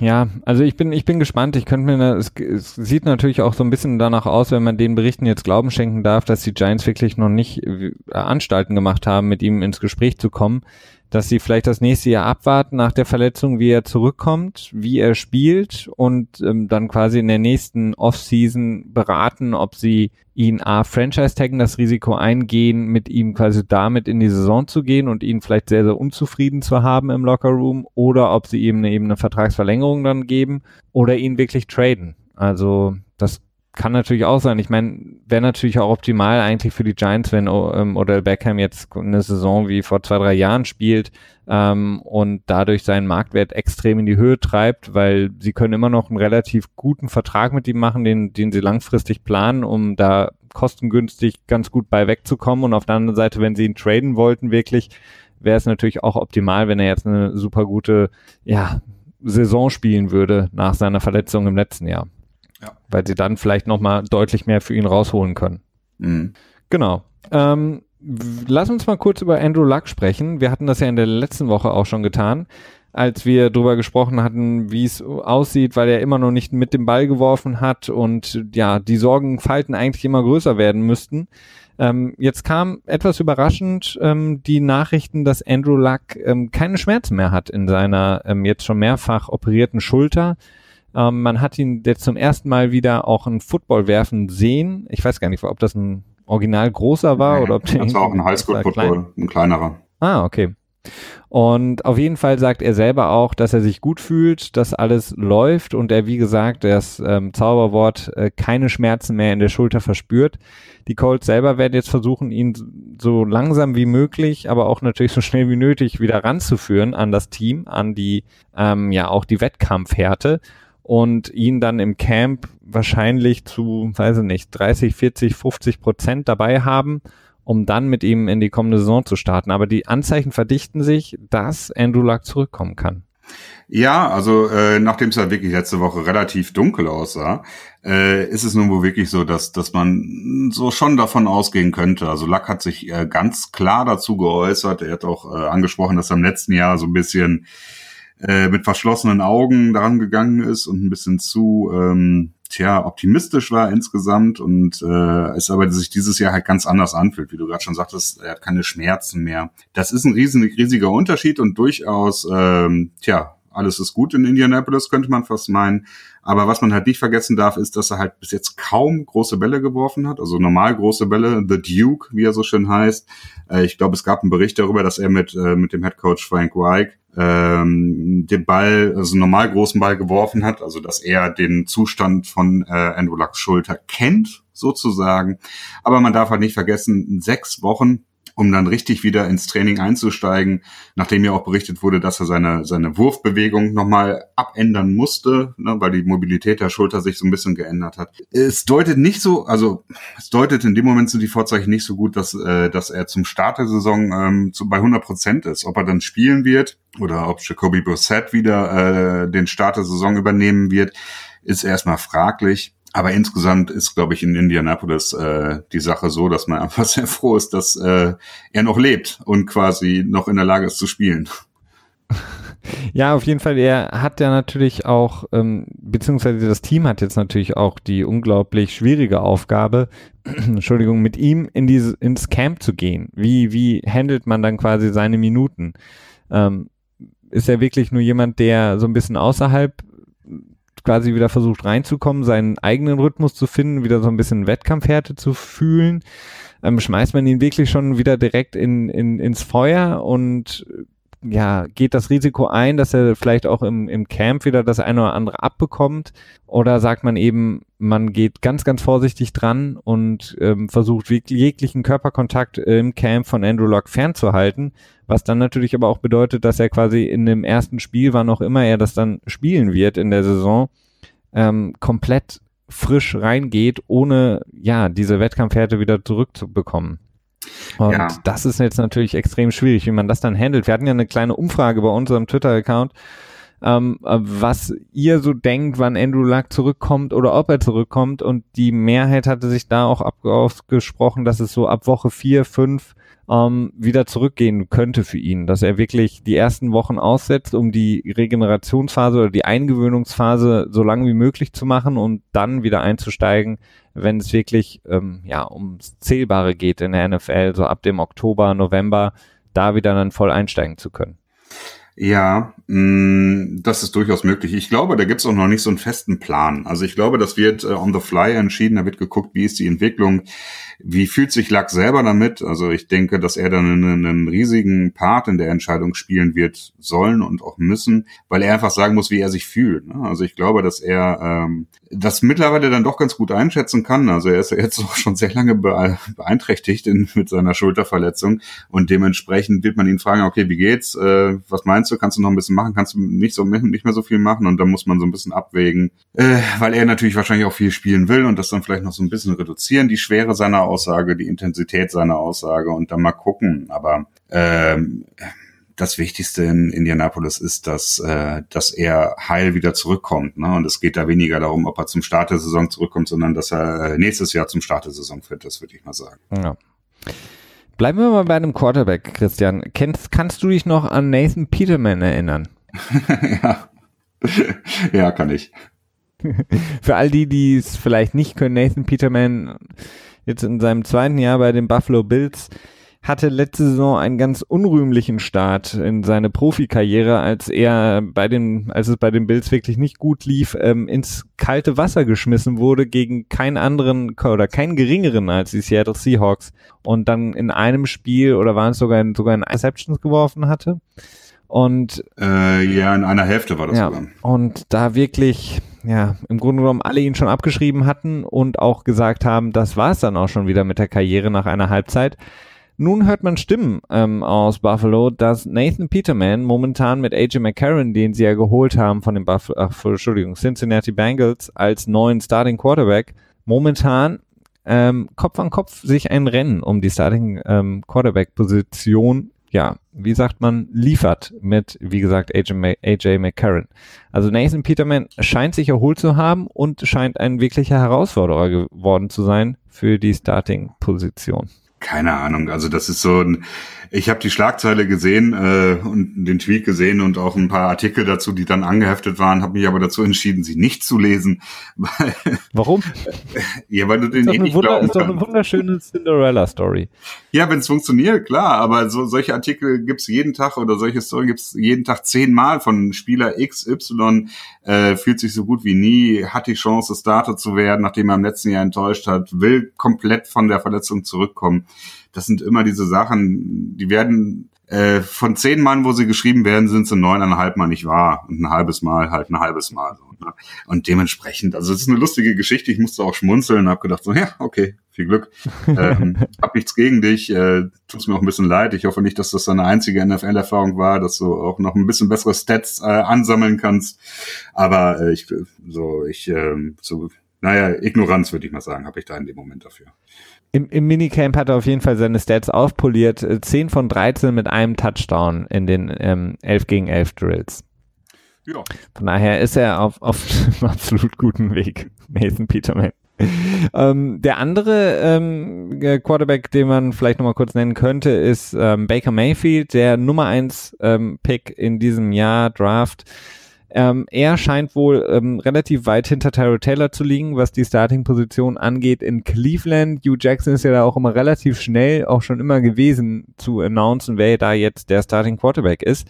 Ja, also ich bin, ich bin gespannt. Ich könnte mir, es, es sieht natürlich auch so ein bisschen danach aus, wenn man den Berichten jetzt Glauben schenken darf, dass die Giants wirklich noch nicht äh, Anstalten gemacht haben, mit ihm ins Gespräch zu kommen dass sie vielleicht das nächste Jahr abwarten nach der Verletzung, wie er zurückkommt, wie er spielt und ähm, dann quasi in der nächsten Offseason beraten, ob sie ihn A, Franchise taggen, das Risiko eingehen, mit ihm quasi damit in die Saison zu gehen und ihn vielleicht sehr, sehr unzufrieden zu haben im Lockerroom oder ob sie ihm eine, eben eine Vertragsverlängerung dann geben oder ihn wirklich traden. Also das kann natürlich auch sein. Ich meine, wäre natürlich auch optimal eigentlich für die Giants, wenn ähm, Odell Beckham jetzt eine Saison wie vor zwei, drei Jahren spielt ähm, und dadurch seinen Marktwert extrem in die Höhe treibt, weil sie können immer noch einen relativ guten Vertrag mit ihm machen, den, den sie langfristig planen, um da kostengünstig ganz gut bei wegzukommen. Und auf der anderen Seite, wenn sie ihn traden wollten, wirklich, wäre es natürlich auch optimal, wenn er jetzt eine super gute, ja, Saison spielen würde nach seiner Verletzung im letzten Jahr. Ja. Weil sie dann vielleicht nochmal deutlich mehr für ihn rausholen können. Mhm. Genau. Ähm, lass uns mal kurz über Andrew Luck sprechen. Wir hatten das ja in der letzten Woche auch schon getan, als wir darüber gesprochen hatten, wie es aussieht, weil er immer noch nicht mit dem Ball geworfen hat und ja, die Sorgenfalten eigentlich immer größer werden müssten. Ähm, jetzt kam etwas überraschend ähm, die Nachrichten, dass Andrew Luck ähm, keine Schmerzen mehr hat in seiner ähm, jetzt schon mehrfach operierten Schulter. Ähm, man hat ihn jetzt zum ersten Mal wieder auch ein Football werfen sehen. Ich weiß gar nicht, ob das ein original großer war oder ob der. Das war auch ein Highschool-Football, klein. ein kleinerer. Ah, okay. Und auf jeden Fall sagt er selber auch, dass er sich gut fühlt, dass alles läuft und er, wie gesagt, das ähm, Zauberwort äh, keine Schmerzen mehr in der Schulter verspürt. Die Colts selber werden jetzt versuchen, ihn so langsam wie möglich, aber auch natürlich so schnell wie nötig wieder ranzuführen an das Team, an die, ähm, ja, auch die Wettkampfhärte und ihn dann im Camp wahrscheinlich zu, weiß ich nicht, 30, 40, 50 Prozent dabei haben, um dann mit ihm in die kommende Saison zu starten. Aber die Anzeichen verdichten sich, dass Andrew Luck zurückkommen kann. Ja, also äh, nachdem es ja wirklich letzte Woche relativ dunkel aussah, äh, ist es nun wohl wirklich so, dass dass man so schon davon ausgehen könnte. Also Luck hat sich äh, ganz klar dazu geäußert. Er hat auch äh, angesprochen, dass er im letzten Jahr so ein bisschen äh, mit verschlossenen Augen daran gegangen ist und ein bisschen zu ähm, tja, optimistisch war insgesamt und äh, es aber sich dieses Jahr halt ganz anders anfühlt, wie du gerade schon sagtest, er hat keine Schmerzen mehr. Das ist ein riesen, riesiger Unterschied und durchaus, ähm, tja, alles ist gut in Indianapolis, könnte man fast meinen. Aber was man halt nicht vergessen darf, ist, dass er halt bis jetzt kaum große Bälle geworfen hat. Also normal große Bälle, The Duke, wie er so schön heißt. Äh, ich glaube, es gab einen Bericht darüber, dass er mit, äh, mit dem Head Coach Frank Reich ähm, den Ball, also normal großen Ball geworfen hat, also dass er den Zustand von äh, Andrew Lucks Schulter kennt, sozusagen. Aber man darf halt nicht vergessen, in sechs Wochen um dann richtig wieder ins Training einzusteigen, nachdem ja auch berichtet wurde, dass er seine, seine Wurfbewegung nochmal abändern musste, ne, weil die Mobilität der Schulter sich so ein bisschen geändert hat. Es deutet nicht so, also es deutet in dem Moment sind die Vorzeichen nicht so gut, dass, äh, dass er zum Start der Saison ähm, zu, bei 100 Prozent ist. Ob er dann spielen wird oder ob Jacoby Brissett wieder äh, den Start der Saison übernehmen wird, ist erstmal fraglich. Aber insgesamt ist, glaube ich, in Indianapolis äh, die Sache so, dass man einfach sehr froh ist, dass äh, er noch lebt und quasi noch in der Lage ist zu spielen. Ja, auf jeden Fall. Er hat ja natürlich auch, ähm, beziehungsweise das Team hat jetzt natürlich auch die unglaublich schwierige Aufgabe, Entschuldigung, mit ihm in diese, ins Camp zu gehen. Wie, wie handelt man dann quasi seine Minuten? Ähm, ist er wirklich nur jemand, der so ein bisschen außerhalb quasi wieder versucht reinzukommen, seinen eigenen Rhythmus zu finden, wieder so ein bisschen Wettkampfhärte zu fühlen? Ähm, schmeißt man ihn wirklich schon wieder direkt in, in, ins Feuer und ja, geht das Risiko ein, dass er vielleicht auch im, im Camp wieder das eine oder andere abbekommt? Oder sagt man eben, man geht ganz, ganz vorsichtig dran und ähm, versucht jeglichen Körperkontakt im Camp von Andrew Locke fernzuhalten, was dann natürlich aber auch bedeutet, dass er quasi in dem ersten Spiel, wann auch immer er das dann spielen wird in der Saison, ähm, komplett frisch reingeht, ohne ja diese Wettkampfhärte wieder zurückzubekommen. Und ja. das ist jetzt natürlich extrem schwierig, wie man das dann handelt. Wir hatten ja eine kleine Umfrage bei unserem Twitter-Account, ähm, was ihr so denkt, wann Andrew Luck zurückkommt oder ob er zurückkommt. Und die Mehrheit hatte sich da auch ausgesprochen, dass es so ab Woche vier, fünf ähm, wieder zurückgehen könnte für ihn, dass er wirklich die ersten Wochen aussetzt, um die Regenerationsphase oder die Eingewöhnungsphase so lang wie möglich zu machen und dann wieder einzusteigen, wenn es wirklich ähm, ja ums Zählbare geht in der NFL, so ab dem Oktober, November, da wieder dann voll einsteigen zu können. Ja, mh, mm, das ist durchaus möglich. Ich glaube, da gibt's auch noch nicht so einen festen Plan. Also ich glaube, das wird äh, on the fly entschieden. Da wird geguckt, wie ist die Entwicklung, wie fühlt sich Lack selber damit. Also ich denke, dass er dann einen, einen, riesigen Part in der Entscheidung spielen wird sollen und auch müssen, weil er einfach sagen muss, wie er sich fühlt. Ne? Also ich glaube, dass er ähm, das mittlerweile dann doch ganz gut einschätzen kann. Also er ist jetzt auch schon sehr lange beeinträchtigt in, mit seiner Schulterverletzung und dementsprechend wird man ihn fragen, okay, wie geht's? Äh, was meinst du? Kannst du noch ein bisschen machen? Kannst du nicht so nicht mehr so viel machen? Und da muss man so ein bisschen abwägen, äh, weil er natürlich wahrscheinlich auch viel spielen will und das dann vielleicht noch so ein bisschen reduzieren, die Schwere seiner Aussage, die Intensität seiner Aussage und dann mal gucken. Aber ähm, das Wichtigste in Indianapolis ist, dass, äh, dass er heil wieder zurückkommt. Ne? Und es geht da weniger darum, ob er zum Start der Saison zurückkommt, sondern dass er äh, nächstes Jahr zum Start der Saison fit ist, würde ich mal sagen. Ja. Bleiben wir mal bei einem Quarterback, Christian. Kennst, kannst du dich noch an Nathan Peterman erinnern? ja. ja, kann ich. Für all die, die es vielleicht nicht können, Nathan Peterman jetzt in seinem zweiten Jahr bei den Buffalo Bills hatte letzte Saison einen ganz unrühmlichen Start in seine Profikarriere, als er bei den, als es bei den Bills wirklich nicht gut lief, ähm, ins kalte Wasser geschmissen wurde gegen keinen anderen oder keinen geringeren als die Seattle Seahawks und dann in einem Spiel oder waren es sogar in, sogar in Interceptions geworfen hatte. Und äh, ja, in einer Hälfte war das ja, sogar. Und da wirklich, ja, im Grunde genommen alle ihn schon abgeschrieben hatten und auch gesagt haben, das war es dann auch schon wieder mit der Karriere nach einer Halbzeit. Nun hört man Stimmen ähm, aus Buffalo, dass Nathan Peterman momentan mit AJ McCarron, den sie ja geholt haben von den Buffalo, ach, Entschuldigung, Cincinnati Bengals als neuen Starting Quarterback, momentan ähm, Kopf an Kopf sich ein Rennen um die Starting ähm, Quarterback Position, ja, wie sagt man, liefert mit, wie gesagt, AJ, AJ McCarron. Also Nathan Peterman scheint sich erholt zu haben und scheint ein wirklicher Herausforderer geworden zu sein für die Starting Position. Keine Ahnung. Also das ist so ein. Ich habe die Schlagzeile gesehen äh, und den Tweet gesehen und auch ein paar Artikel dazu, die dann angeheftet waren, habe mich aber dazu entschieden, sie nicht zu lesen. Warum? ja, weil du den eh nicht Wunder, glauben Ist doch eine wunderschöne Cinderella-Story. Ja, wenn es funktioniert, klar. Aber so solche Artikel gibt's jeden Tag oder solche Story gibt's jeden Tag zehnmal von Spieler XY äh, fühlt sich so gut wie nie, hat die Chance, Starter zu werden, nachdem er im letzten Jahr enttäuscht hat, will komplett von der Verletzung zurückkommen. Das sind immer diese Sachen, die werden äh, von zehn Mann, wo sie geschrieben werden, sind sie neuneinhalb Mal nicht wahr und ein halbes Mal halt ein halbes Mal. So, ne? Und dementsprechend, also es ist eine lustige Geschichte. Ich musste auch schmunzeln, habe gedacht so, ja, okay, viel Glück. ähm, hab nichts gegen dich, äh, tut's mir auch ein bisschen leid. Ich hoffe nicht, dass das deine einzige NFL-Erfahrung war, dass du auch noch ein bisschen bessere Stats äh, ansammeln kannst. Aber äh, ich, so, ich, äh, so, naja, Ignoranz würde ich mal sagen, habe ich da in dem Moment dafür. Im, Im Minicamp hat er auf jeden Fall seine Stats aufpoliert. 10 äh, von 13 mit einem Touchdown in den ähm, 11 gegen 11 Drills. Ja. Von daher ist er auf, auf einem absolut guten Weg, Nathan Peterman. ähm, der andere ähm, Quarterback, den man vielleicht nochmal kurz nennen könnte, ist ähm, Baker Mayfield, der Nummer 1 ähm, Pick in diesem Jahr Draft Ähm, er scheint wohl ähm, relativ weit hinter Tyrell Taylor zu liegen, was die Starting-Position angeht in Cleveland. Hugh Jackson ist ja da auch immer relativ schnell, auch schon immer gewesen, zu announcen, wer da jetzt der Starting Quarterback ist.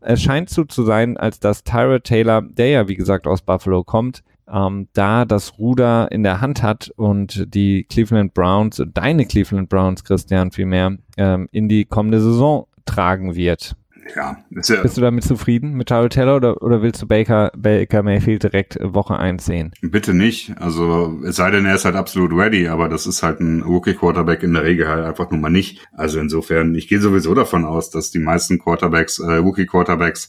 Es scheint so zu sein, als dass Tyrell Taylor, der ja wie gesagt aus Buffalo kommt, ähm, da das Ruder in der Hand hat und die Cleveland Browns, deine Cleveland Browns, Christian, vielmehr, ähm, in die kommende Saison tragen wird. Ja, ja Bist du damit zufrieden mit Tyrell Taylor oder, oder willst du Baker, Baker Mayfield direkt Woche 1 sehen? Bitte nicht. Also es sei denn, er ist halt absolut ready, aber das ist halt ein Rookie-Quarterback in der Regel halt einfach nun mal nicht. Also insofern, ich gehe sowieso davon aus, dass die meisten Quarterbacks, äh, Rookie-Quarterbacks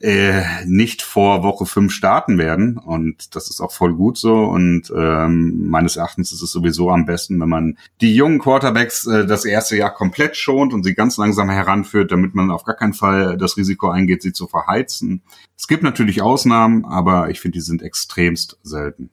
äh, nicht vor Woche fünf starten werden. Und das ist auch voll gut so. Und ähm, meines Erachtens ist es sowieso am besten, wenn man die jungen Quarterbacks äh, das erste Jahr komplett schont und sie ganz langsam heranführt, damit man auf gar keinen Fall das Risiko eingeht, sie zu verheizen. Es gibt natürlich Ausnahmen, aber ich finde, die sind extremst selten.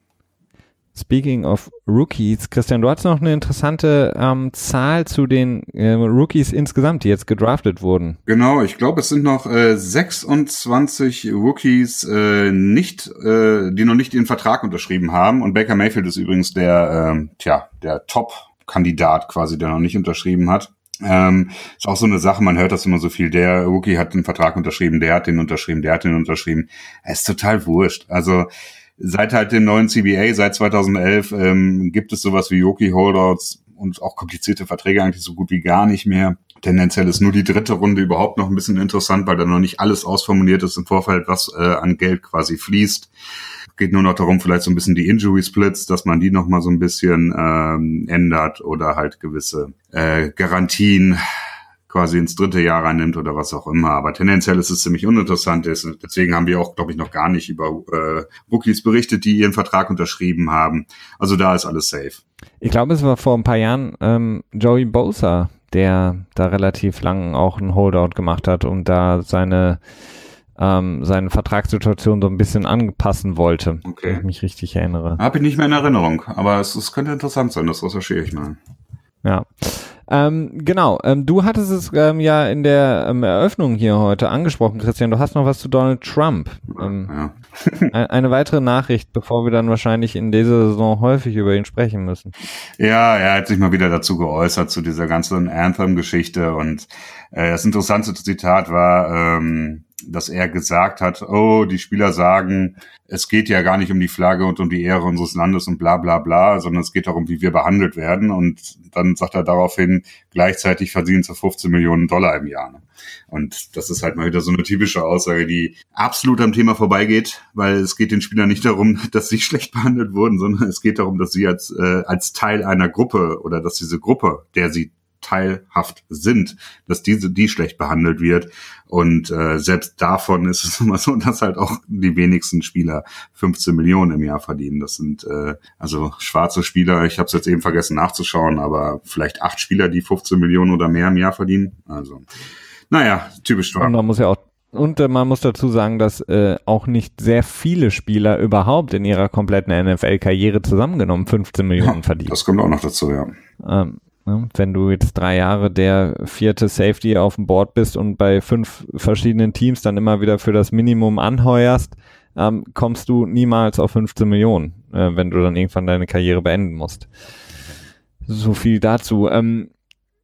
Speaking of Rookies, Christian, du hast noch eine interessante ähm, Zahl zu den äh, Rookies insgesamt, die jetzt gedraftet wurden. Genau, ich glaube, es sind noch äh, 26 Rookies, äh, nicht, äh, die noch nicht den Vertrag unterschrieben haben. Und Baker Mayfield ist übrigens der, äh, tja, der Top-Kandidat quasi, der noch nicht unterschrieben hat. Ähm, ist auch so eine Sache, man hört das immer so viel, der Rookie hat den Vertrag unterschrieben, der hat den unterschrieben, der hat den unterschrieben. Es ist total wurscht. Also seit halt dem neuen CBA, seit 2011, ähm, gibt es sowas wie Yoki-Holdouts und auch komplizierte Verträge eigentlich so gut wie gar nicht mehr. Tendenziell ist nur die dritte Runde überhaupt noch ein bisschen interessant, weil da noch nicht alles ausformuliert ist im Vorfeld, was äh, an Geld quasi fließt. Geht nur noch darum, vielleicht so ein bisschen die Injury Splits, dass man die noch mal so ein bisschen ähm, ändert oder halt gewisse äh, Garantien quasi ins dritte Jahr reinnimmt oder was auch immer. Aber tendenziell ist es ziemlich uninteressant. Deswegen haben wir auch, glaube ich, noch gar nicht über äh, Rookies berichtet, die ihren Vertrag unterschrieben haben. Also da ist alles safe. Ich glaube, es war vor ein paar Jahren ähm, Joey Bosa, der da relativ lang auch einen Holdout gemacht hat und da seine ähm, seine Vertragssituation so ein bisschen anpassen wollte, okay. wenn ich mich richtig erinnere. Habe ich nicht mehr in Erinnerung, aber es, es könnte interessant sein, das recherchiere ich mal. Ja. Ähm, genau, ähm, du hattest es ähm, ja in der ähm, Eröffnung hier heute angesprochen, Christian. Du hast noch was zu Donald Trump. Ähm, ja. eine weitere Nachricht, bevor wir dann wahrscheinlich in dieser Saison häufig über ihn sprechen müssen. Ja, er hat sich mal wieder dazu geäußert, zu dieser ganzen Anthem-Geschichte. Und das interessante Zitat war, ähm, dass er gesagt hat, oh, die Spieler sagen, es geht ja gar nicht um die Flagge und um die Ehre unseres Landes und bla bla bla, sondern es geht darum, wie wir behandelt werden. Und dann sagt er daraufhin, gleichzeitig verdienen sie 15 Millionen Dollar im Jahr. Und das ist halt mal wieder so eine typische Aussage, die absolut am Thema vorbeigeht, weil es geht den Spielern nicht darum, dass sie schlecht behandelt wurden, sondern es geht darum, dass sie als, äh, als Teil einer Gruppe oder dass diese Gruppe, der sie teilhaft sind, dass diese die schlecht behandelt wird. Und äh, selbst davon ist es immer so, dass halt auch die wenigsten Spieler 15 Millionen im Jahr verdienen. Das sind äh, also schwarze Spieler, ich habe es jetzt eben vergessen nachzuschauen, aber vielleicht acht Spieler, die 15 Millionen oder mehr im Jahr verdienen. Also, naja, typisch. Und man muss ja auch und äh, man muss dazu sagen, dass äh, auch nicht sehr viele Spieler überhaupt in ihrer kompletten NFL-Karriere zusammengenommen 15 Millionen ja, verdienen. Das kommt auch noch dazu, ja. Ähm? Wenn du jetzt drei Jahre der vierte Safety auf dem Board bist und bei fünf verschiedenen Teams dann immer wieder für das Minimum anheuerst, ähm, kommst du niemals auf 15 Millionen, äh, wenn du dann irgendwann deine Karriere beenden musst. So viel dazu. Ähm,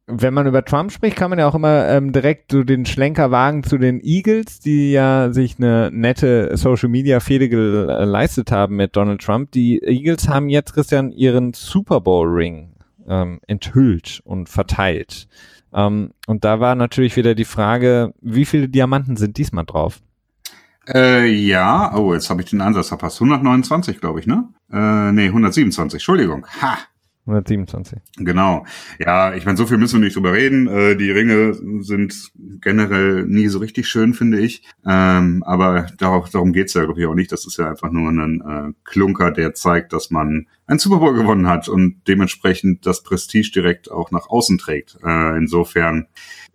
wenn man über Trump spricht, kann man ja auch immer ähm, direkt so den Schlenker wagen zu den Eagles, die ja sich eine nette Social Media Fehde geleistet haben mit Donald Trump. Die Eagles haben jetzt Christian ihren Super Bowl Ring ähm, enthüllt und verteilt. Ähm, und da war natürlich wieder die Frage, wie viele Diamanten sind diesmal drauf? Äh, ja, oh, jetzt habe ich den Ansatz verpasst. 129, glaube ich, ne? Äh, nee, 127, Entschuldigung. Ha! 127. Genau. Ja, ich meine, so viel müssen wir nicht drüber reden. Äh, die Ringe sind generell nie so richtig schön, finde ich. Ähm, aber darauf, darum geht's ja, glaube ich, auch nicht. Das ist ja einfach nur ein äh, Klunker, der zeigt, dass man ein Super Bowl gewonnen hat und dementsprechend das Prestige direkt auch nach außen trägt. Äh, insofern,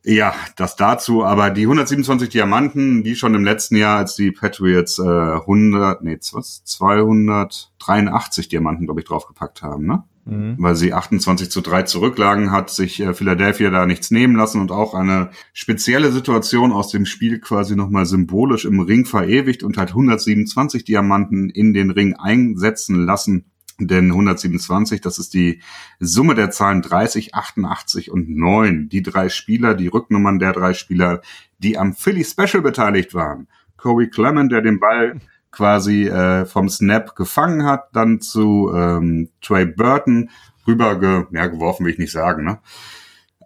ja, das dazu. Aber die 127 Diamanten, wie schon im letzten Jahr, als die Patriots äh, 100, nee, was, 283 Diamanten, glaube ich, draufgepackt haben, ne? mhm. weil sie 28 zu 3 zurücklagen, hat sich äh, Philadelphia da nichts nehmen lassen und auch eine spezielle Situation aus dem Spiel quasi nochmal symbolisch im Ring verewigt und hat 127 Diamanten in den Ring einsetzen lassen. Denn 127, das ist die Summe der Zahlen 30, 88 und 9. Die drei Spieler, die Rücknummern der drei Spieler, die am Philly Special beteiligt waren. Corey Clement, der den Ball quasi äh, vom Snap gefangen hat, dann zu ähm, Trey Burton rüber ja, geworfen, will ich nicht sagen, ne?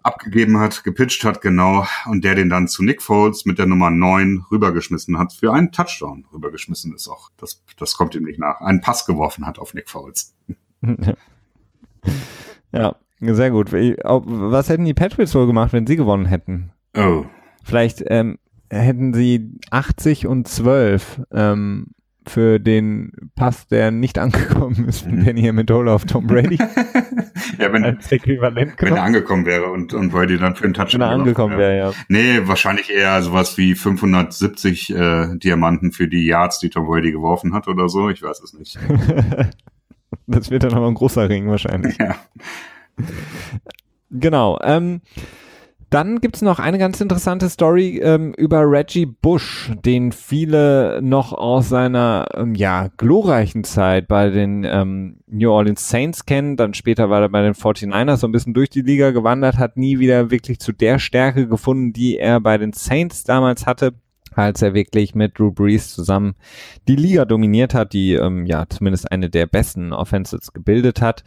Abgegeben hat, gepitcht hat, genau, und der den dann zu Nick Foles mit der Nummer 9 rübergeschmissen hat, für einen Touchdown rübergeschmissen ist auch. Das, das kommt ihm nicht nach. Einen Pass geworfen hat auf Nick Foles. ja, sehr gut. Was hätten die Patriots wohl gemacht, wenn sie gewonnen hätten? Oh. Vielleicht ähm, hätten sie 80 und 12 ähm, für den Pass, der nicht angekommen ist mhm. Danny Amendola auf Tom Brady. ja, wenn, als Äquivalent wenn er angekommen wäre und, und Brady dann für einen Touchdown. Wenn er angekommen wäre, ja. Nee, wahrscheinlich eher sowas wie 570 äh, Diamanten für die Yards, die Tom Brady geworfen hat oder so. Ich weiß es nicht. das wird dann aber ein großer Ring wahrscheinlich. Ja. Genau. Ähm, dann gibt's noch eine ganz interessante Story ähm, über Reggie Bush, den viele noch aus seiner ähm, ja, glorreichen Zeit bei den ähm, New Orleans Saints kennen. Dann später war er bei den 49ers so ein bisschen durch die Liga gewandert, hat nie wieder wirklich zu der Stärke gefunden, die er bei den Saints damals hatte als er wirklich mit Drew Brees zusammen die Liga dominiert hat, die ähm, ja zumindest eine der besten Offenses gebildet hat.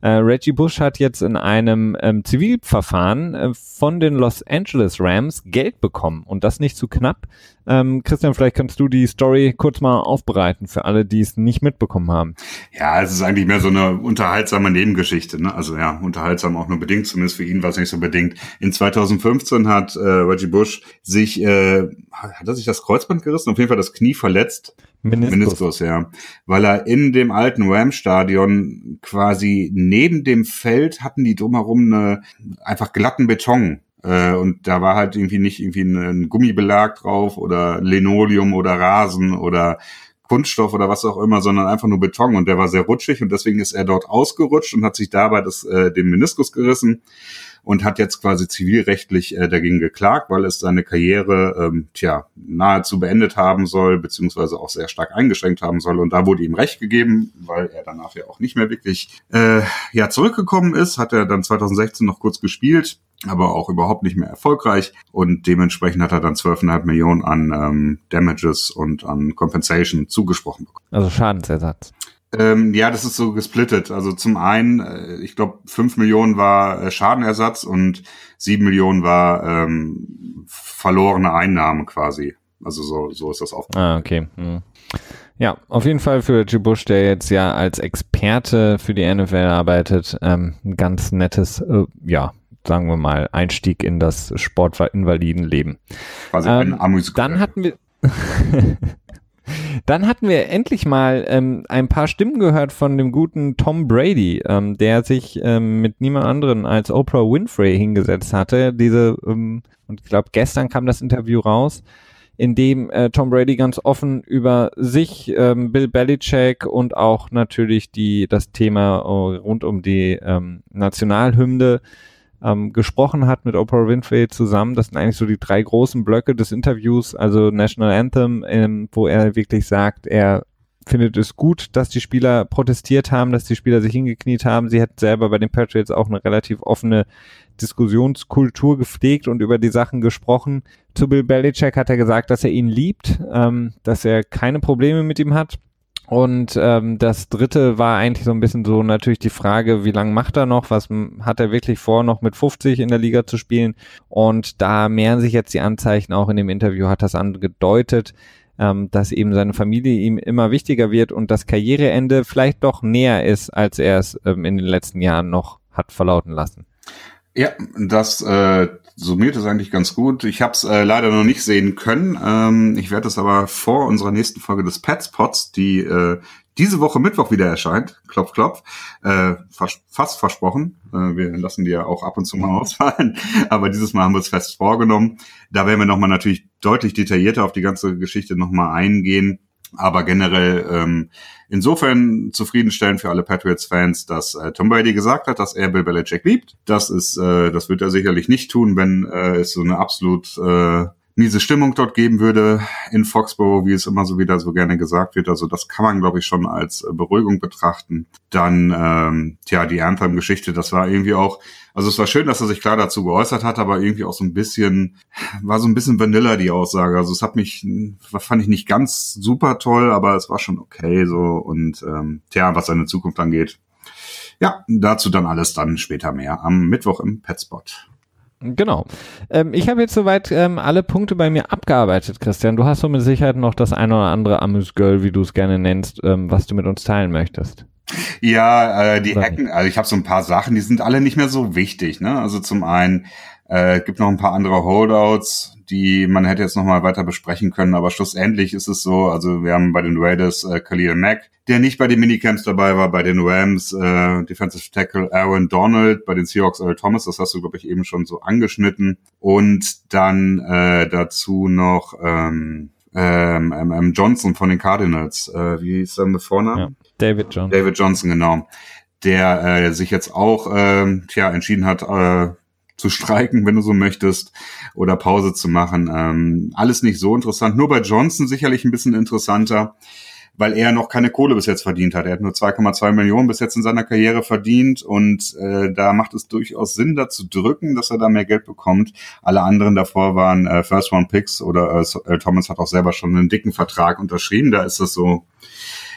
Äh, Reggie Bush hat jetzt in einem ähm, Zivilverfahren äh, von den Los Angeles Rams Geld bekommen und das nicht zu knapp. Ähm, Christian, vielleicht kannst du die Story kurz mal aufbereiten für alle, die es nicht mitbekommen haben. Ja, es ist eigentlich mehr so eine unterhaltsame Nebengeschichte. Ne? Also ja, unterhaltsam auch nur bedingt, zumindest für ihn war es nicht so bedingt. In 2015 hat äh, Reggie Bush sich, äh, hat er sich das Kreuzband gerissen? Auf jeden Fall das Knie verletzt Meniskus. Meniskus, ja. Weil er in dem alten Ram-Stadion quasi neben dem Feld hatten die drumherum eine einfach glatten Beton. Äh, und da war halt irgendwie nicht irgendwie ein Gummibelag drauf oder Linoleum oder Rasen oder Kunststoff oder was auch immer, sondern einfach nur Beton und der war sehr rutschig und deswegen ist er dort ausgerutscht und hat sich dabei das, äh, den Meniskus gerissen und hat jetzt quasi zivilrechtlich äh, dagegen geklagt, weil es seine Karriere ähm, tja nahezu beendet haben soll, beziehungsweise auch sehr stark eingeschränkt haben soll. Und da wurde ihm Recht gegeben, weil er danach ja auch nicht mehr wirklich äh, ja zurückgekommen ist. Hat er dann 2016 noch kurz gespielt, aber auch überhaupt nicht mehr erfolgreich. Und dementsprechend hat er dann 12,5 Millionen an ähm, Damages und an Compensation zugesprochen bekommen. Also Schadensersatz. Ähm, ja, das ist so gesplittet. Also zum einen, äh, ich glaube, fünf Millionen war äh, Schadenersatz und sieben Millionen war ähm, verlorene Einnahmen quasi. Also so, so ist das auch. Ah, okay. Hm. Ja, auf jeden Fall für Reggie Bush, der jetzt ja als Experte für die NFL arbeitet, ähm, ein ganz nettes, äh, ja, sagen wir mal, Einstieg in das Sportinvalidenleben. Quasi ähm, ein Dann hatten wir Dann hatten wir endlich mal ähm, ein paar Stimmen gehört von dem guten Tom Brady, ähm, der sich ähm, mit niemand anderen als Oprah Winfrey hingesetzt hatte. Diese, ähm, und ich glaube, gestern kam das Interview raus, in dem äh, Tom Brady ganz offen über sich, ähm, Bill Belichick und auch natürlich die das Thema oh, rund um die ähm, Nationalhymne ähm, gesprochen hat mit Oprah Winfrey zusammen. Das sind eigentlich so die drei großen Blöcke des Interviews, also National Anthem, ähm, wo er wirklich sagt, er findet es gut, dass die Spieler protestiert haben, dass die Spieler sich hingekniet haben. Sie hat selber bei den Patriots auch eine relativ offene Diskussionskultur gepflegt und über die Sachen gesprochen. Zu Bill Belichick hat er gesagt, dass er ihn liebt, ähm, dass er keine Probleme mit ihm hat und ähm, das dritte war eigentlich so ein bisschen so natürlich die Frage, wie lange macht er noch? Was hat er wirklich vor, noch mit 50 in der Liga zu spielen? Und da mehren sich jetzt die Anzeichen, auch in dem Interview hat das angedeutet, ähm, dass eben seine Familie ihm immer wichtiger wird und das Karriereende vielleicht doch näher ist, als er es ähm, in den letzten Jahren noch hat verlauten lassen. Ja, das äh, summiert es eigentlich ganz gut. Ich habe es äh, leider noch nicht sehen können. Ähm, ich werde es aber vor unserer nächsten Folge des Pets Pots, die äh, diese Woche Mittwoch wieder erscheint, klopf, klopf, äh, fast, fast versprochen. Äh, wir lassen die ja auch ab und zu mal ausfallen, aber dieses Mal haben wir es fest vorgenommen. Da werden wir nochmal natürlich deutlich detaillierter auf die ganze Geschichte nochmal eingehen Aber generell ähm, insofern zufriedenstellend für alle Patriots-Fans, dass äh, Tom Brady gesagt hat, dass er Bill Belichick liebt. Das ist, äh, das wird er sicherlich nicht tun, wenn äh, es so eine absolut äh, miese Stimmung dort geben würde in Foxborough, wie es immer so wieder so gerne gesagt wird. Also das kann man, glaube ich, schon als äh, Beruhigung betrachten. Dann, ähm, tja, die Anthem-Geschichte, das war irgendwie auch, also es war schön, dass er sich klar dazu geäußert hat, aber irgendwie auch so ein bisschen, war so ein bisschen Vanilla die Aussage. Also es hat mich, fand ich nicht ganz super toll, aber es war schon okay so. Und ähm, tja, was seine Zukunft angeht, ja, dazu dann alles dann später mehr am Mittwoch im Petspot. Genau. Ähm, ich habe jetzt soweit ähm, alle Punkte bei mir abgearbeitet, Christian. Du hast so mit Sicherheit noch das eine oder andere Amüs-Girl, wie du es gerne nennst, ähm, was du mit uns teilen möchtest. Ja, äh, die Hacken, also ich habe so ein paar Sachen, die sind alle nicht mehr so wichtig. Ne? Also zum einen äh, gibt noch ein paar andere Holdouts, die man hätte jetzt noch mal weiter besprechen können, aber schlussendlich ist es so, also wir haben bei den Raiders äh, Khalil Mack, der nicht bei den Minicamps dabei war, bei den Rams äh, Defensive Tackle Aaron Donald, bei den Seahawks Earl Thomas, das hast du, glaube ich, eben schon so angeschnitten. Und dann äh, dazu noch ähm, ähm, ähm, Johnson von den Cardinals. Äh, wie ist der Vorname? Ja, David Johnson. David Johnson, genau. Der äh, sich jetzt auch äh, tja, entschieden hat, äh, zu streiken, wenn du so möchtest, oder Pause zu machen. Ähm, alles nicht so interessant. Nur bei Johnson sicherlich ein bisschen interessanter, weil er noch keine Kohle bis jetzt verdient hat. Er hat nur 2,2 Millionen bis jetzt in seiner Karriere verdient und äh, da macht es durchaus Sinn, da zu drücken, dass er da mehr Geld bekommt. Alle anderen davor waren äh, First Round Picks oder äh, Thomas hat auch selber schon einen dicken Vertrag unterschrieben. Da ist das so,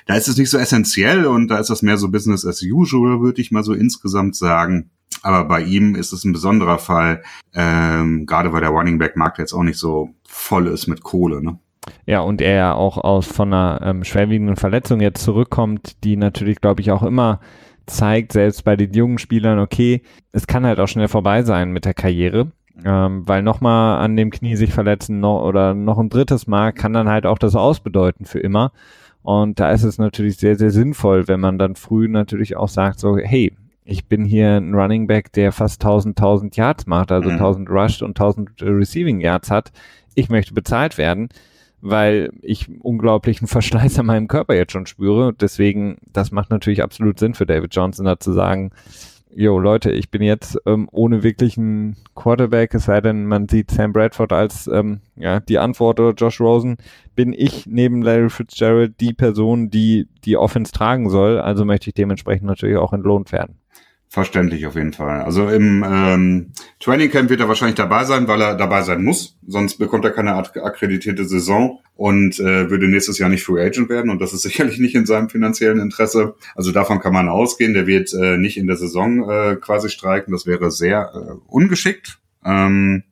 da ist es nicht so essentiell und da ist das mehr so Business as usual, würde ich mal so insgesamt sagen. Aber bei ihm ist es ein besonderer Fall, ähm, gerade weil der Running Back Markt jetzt auch nicht so voll ist mit Kohle. Ne? Ja, und er ja auch aus von einer ähm, schwerwiegenden Verletzung jetzt zurückkommt, die natürlich, glaube ich, auch immer zeigt, selbst bei den jungen Spielern, okay, es kann halt auch schnell vorbei sein mit der Karriere. Ähm, weil nochmal an dem Knie sich verletzen noch, oder noch ein drittes Mal kann dann halt auch das ausbedeuten für immer. Und da ist es natürlich sehr, sehr sinnvoll, wenn man dann früh natürlich auch sagt, so, hey, ich bin hier ein Running Back, der fast 1000, 1000 Yards macht, also mhm. 1000 Rushed und 1000 Receiving Yards hat. Ich möchte bezahlt werden, weil ich unglaublichen Verschleiß an meinem Körper jetzt schon spüre. Deswegen, das macht natürlich absolut Sinn für David Johnson da zu sagen, jo Leute, ich bin jetzt ähm, ohne wirklichen Quarterback, es sei denn, man sieht Sam Bradford als ähm, ja, die Antwort oder Josh Rosen, bin ich neben Larry Fitzgerald die Person, die die Offense tragen soll. Also möchte ich dementsprechend natürlich auch entlohnt werden. Verständlich auf jeden Fall. Also im ähm, Training Camp wird er wahrscheinlich dabei sein, weil er dabei sein muss. Sonst bekommt er keine akkreditierte Saison und äh, würde nächstes Jahr nicht Free Agent werden. Und das ist sicherlich nicht in seinem finanziellen Interesse. Also davon kann man ausgehen. Der wird äh, nicht in der Saison äh, quasi streiken. Das wäre sehr äh, ungeschickt. Ähm,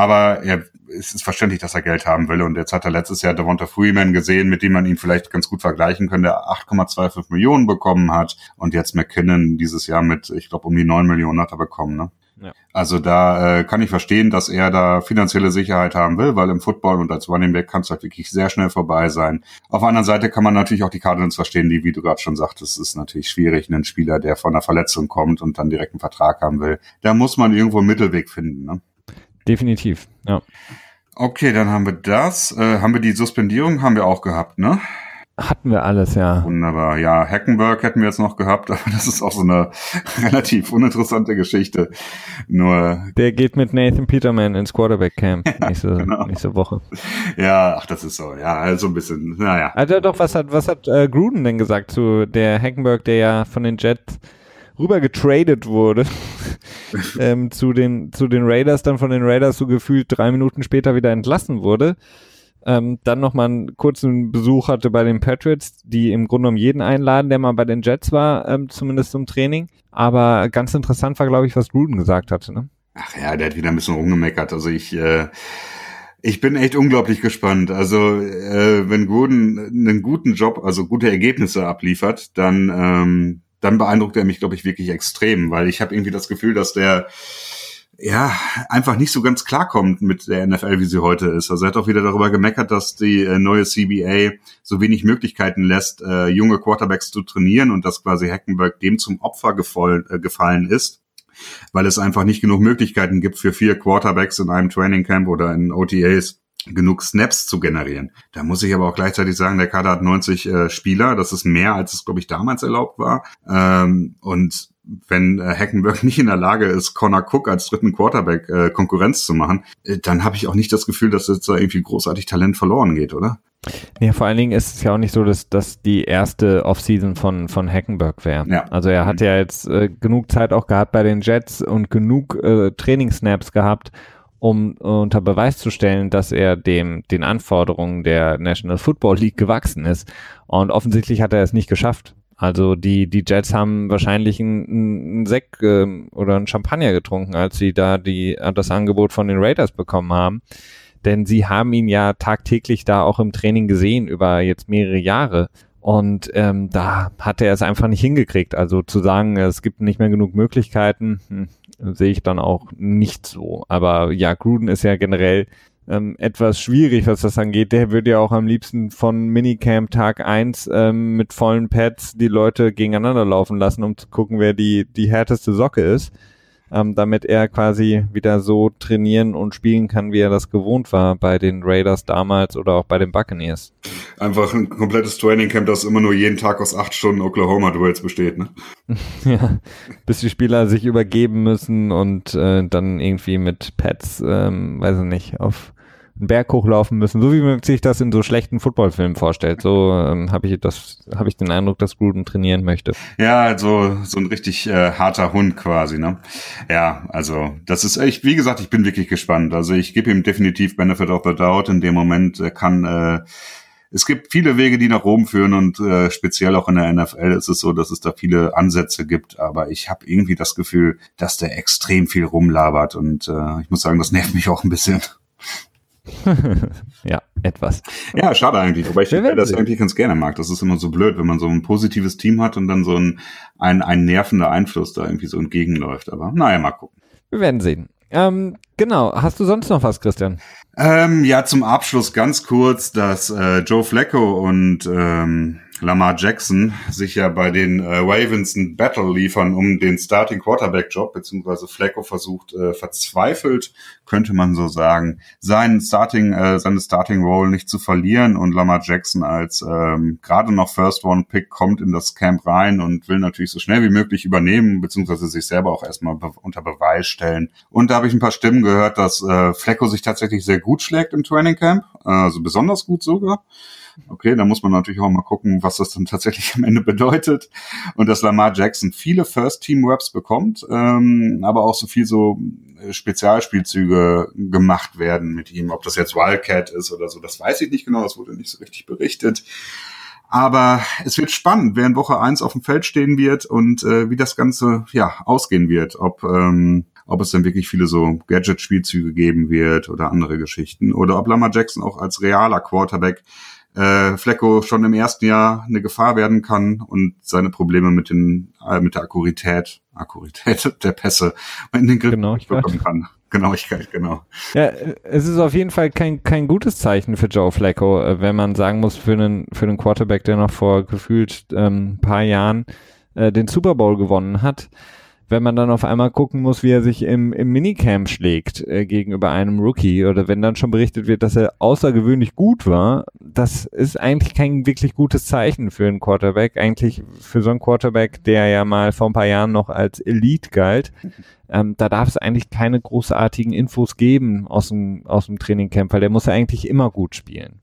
aber er, es ist verständlich, dass er Geld haben will. Und jetzt hat er letztes Jahr Devonta Freeman gesehen, mit dem man ihn vielleicht ganz gut vergleichen könnte, der 8,25 Millionen bekommen hat. Und jetzt McKinnon dieses Jahr mit, ich glaube, um die 9 Millionen hat er bekommen. Ne? Ja. Also da äh, kann ich verstehen, dass er da finanzielle Sicherheit haben will, weil im Football und als Running Back kann es halt wirklich sehr schnell vorbei sein. Auf der anderen Seite kann man natürlich auch die Cardinals verstehen, die, wie du gerade schon sagtest, ist natürlich schwierig, einen Spieler, der von einer Verletzung kommt und dann direkt einen Vertrag haben will. Da muss man irgendwo einen Mittelweg finden. Ne? Definitiv, ja. Okay, dann haben wir das. Äh, haben wir die Suspendierung? Haben wir auch gehabt, ne? Hatten wir alles, ja. Wunderbar. Ja, Hackenberg hätten wir jetzt noch gehabt, aber das ist auch so eine relativ uninteressante Geschichte. Nur. Der geht mit Nathan Peterman ins Quarterback Camp nächste, genau. nächste Woche. Ja, ach, das ist so. Ja, also ein bisschen, naja. Also doch, was hat, was hat äh, Gruden denn gesagt zu der Hackenberg, der ja von den Jets rüber getradet wurde ähm, zu, den, zu den Raiders, dann von den Raiders so gefühlt drei Minuten später wieder entlassen wurde. Ähm, dann nochmal einen kurzen Besuch hatte bei den Patriots, die im Grunde um jeden einladen, der mal bei den Jets war, ähm, zumindest zum Training. Aber ganz interessant war, glaube ich, was Gruden gesagt hatte. Ne? Ach ja, der hat wieder ein bisschen rumgemeckert. Also ich, äh, ich bin echt unglaublich gespannt. Also äh, wenn Gruden einen guten Job, also gute Ergebnisse abliefert, dann ähm, dann beeindruckt er mich, glaube ich, wirklich extrem, weil ich habe irgendwie das Gefühl, dass der ja, einfach nicht so ganz klarkommt mit der NFL, wie sie heute ist. Also er hat auch wieder darüber gemeckert, dass die äh, neue CBA so wenig Möglichkeiten lässt, äh, junge Quarterbacks zu trainieren und dass quasi Hackenberg dem zum Opfer gefallen, äh, gefallen ist, weil es einfach nicht genug Möglichkeiten gibt für vier Quarterbacks in einem Training Camp oder in OTAs genug Snaps zu generieren. Da muss ich aber auch gleichzeitig sagen, der Kader hat 90 äh, Spieler, das ist mehr, als es, glaube ich, damals erlaubt war. Ähm, und wenn äh, Hackenberg nicht in der Lage ist, Connor Cook als dritten Quarterback äh, Konkurrenz zu machen, äh, dann habe ich auch nicht das Gefühl, dass jetzt da irgendwie großartig Talent verloren geht, oder? Ja, vor allen Dingen ist es ja auch nicht so, dass das die erste Offseason von, von Hackenberg wäre. Ja. Also er hat ja jetzt äh, genug Zeit auch gehabt bei den Jets und genug äh, Trainingsnaps gehabt, um äh, unter Beweis zu stellen, dass er dem den Anforderungen der National Football League gewachsen ist. Und offensichtlich hat er es nicht geschafft. Also die, die Jets haben wahrscheinlich einen, Sekt äh, oder einen Champagner getrunken, als sie da die, das Angebot von den Raiders bekommen haben. Denn sie haben ihn ja tagtäglich da auch im Training gesehen über jetzt mehrere Jahre. Und ähm, da hat er es einfach nicht hingekriegt. Also zu sagen, es gibt nicht mehr genug Möglichkeiten, hm, sehe ich dann auch nicht so. Aber ja, Gruden ist ja generell ähm, etwas schwierig, was das angeht. Der würde ja auch am liebsten von Minicamp Tag eins ähm, mit vollen Pads die Leute gegeneinander laufen lassen, um zu gucken, wer die, die härteste Socke ist ähm, damit er quasi wieder so trainieren und spielen kann, wie er das gewohnt war bei den Raiders damals oder auch bei den Buccaneers. Einfach ein komplettes Trainingcamp, das immer nur jeden Tag aus acht Stunden Oklahoma-Duels besteht, ne? ja, bis die Spieler sich übergeben müssen und äh, dann irgendwie mit Pads, ähm, weiß ich nicht, auf einen Berg hochlaufen müssen, so wie man sich das in so schlechten Footballfilmen vorstellt. So ähm, habe ich das, habe ich den Eindruck, dass Gruden trainieren möchte. Ja, also so ein richtig äh, harter Hund quasi, ne? Ja, also das ist echt, wie gesagt, ich bin wirklich gespannt. Also ich gebe ihm definitiv Benefit of the Doubt in dem Moment. Er kann äh, es gibt viele Wege, die nach Rom führen und äh, speziell auch in der NFL ist es so, dass es da viele Ansätze gibt. Aber ich habe irgendwie das Gefühl, dass der extrem viel rumlabert und äh, ich muss sagen, das nervt mich auch ein bisschen. ja, etwas. Ja, schade eigentlich, wobei ich das eigentlich ganz gerne mag. Das ist immer so blöd, wenn man so ein positives Team hat und dann so ein, ein, ein nervender Einfluss da irgendwie so entgegenläuft. Aber naja, mal gucken. Wir werden sehen. Ähm, genau. Hast du sonst noch was, Christian? Ähm, ja, zum Abschluss ganz kurz, dass äh, Joe Flacco und ähm, Lamar Jackson sich ja bei den äh, Ravens ein Battle liefern um den Starting Quarterback Job, beziehungsweise Flacco versucht äh, verzweifelt, könnte man so sagen, seinen Starting, äh, seine Starting Role nicht zu verlieren und Lamar Jackson als ähm, gerade noch First One Pick kommt in das Camp rein und will natürlich so schnell wie möglich übernehmen, beziehungsweise sich selber auch erstmal be unter Beweis stellen. Und da habe ich ein paar Stimmen gehört, dass äh, Flacco sich tatsächlich sehr gut schlägt im Training Camp, also besonders gut sogar. Okay, da muss man natürlich auch mal gucken, was das dann tatsächlich am Ende bedeutet. Und dass Lamar Jackson viele First-Team-Raps bekommt, ähm, aber auch so viel so äh, Spezialspielzüge gemacht werden mit ihm. Ob das jetzt Wildcat ist oder so, das weiß ich nicht genau, das wurde nicht so richtig berichtet. Aber es wird spannend, wer in Woche eins auf dem Feld stehen wird und äh, wie das Ganze ja ausgehen wird. Ob, ähm, ob es dann wirklich viele so Gadget-Spielzüge geben wird oder andere Geschichten. Oder ob Lamar Jackson auch als realer Quarterback äh, Flecko schon im ersten Jahr eine Gefahr werden kann und seine Probleme mit den äh, mit der Akkurität, Akkurität der Pässe in den Griff genau, bekommen kann. Genauigkeit, genau. Ja, es ist auf jeden Fall kein, kein gutes Zeichen für Joe Flacco, äh, wenn man sagen muss, für einen, für einen Quarterback, der noch vor gefühlt ähm, paar Jahren äh, den Super Bowl gewonnen hat wenn man dann auf einmal gucken muss, wie er sich im, im Minicamp schlägt äh, gegenüber einem Rookie oder wenn dann schon berichtet wird, dass er außergewöhnlich gut war, das ist eigentlich kein wirklich gutes Zeichen für einen Quarterback. Eigentlich für so einen Quarterback, der ja mal vor ein paar Jahren noch als Elite galt. Ähm, da darf es eigentlich keine großartigen Infos geben aus dem, aus dem Trainingcamp, weil der muss ja eigentlich immer gut spielen.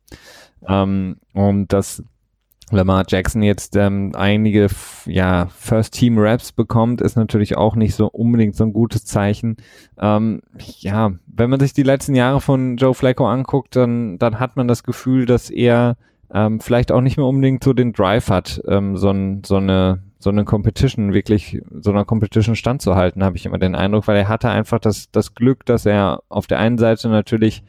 Ähm, und das Lamar Jackson jetzt ähm, einige ja, First-Team-Raps bekommt, ist natürlich auch nicht so unbedingt so ein gutes Zeichen. Ähm, ja, wenn man sich die letzten Jahre von Joe Flacco anguckt, dann, dann hat man das Gefühl, dass er ähm, vielleicht auch nicht mehr unbedingt so den Drive hat, ähm, so, ein, so eine so eine Competition wirklich, so einer Competition standzuhalten, habe ich immer den Eindruck, weil er hatte einfach das, das Glück, dass er auf der einen Seite natürlich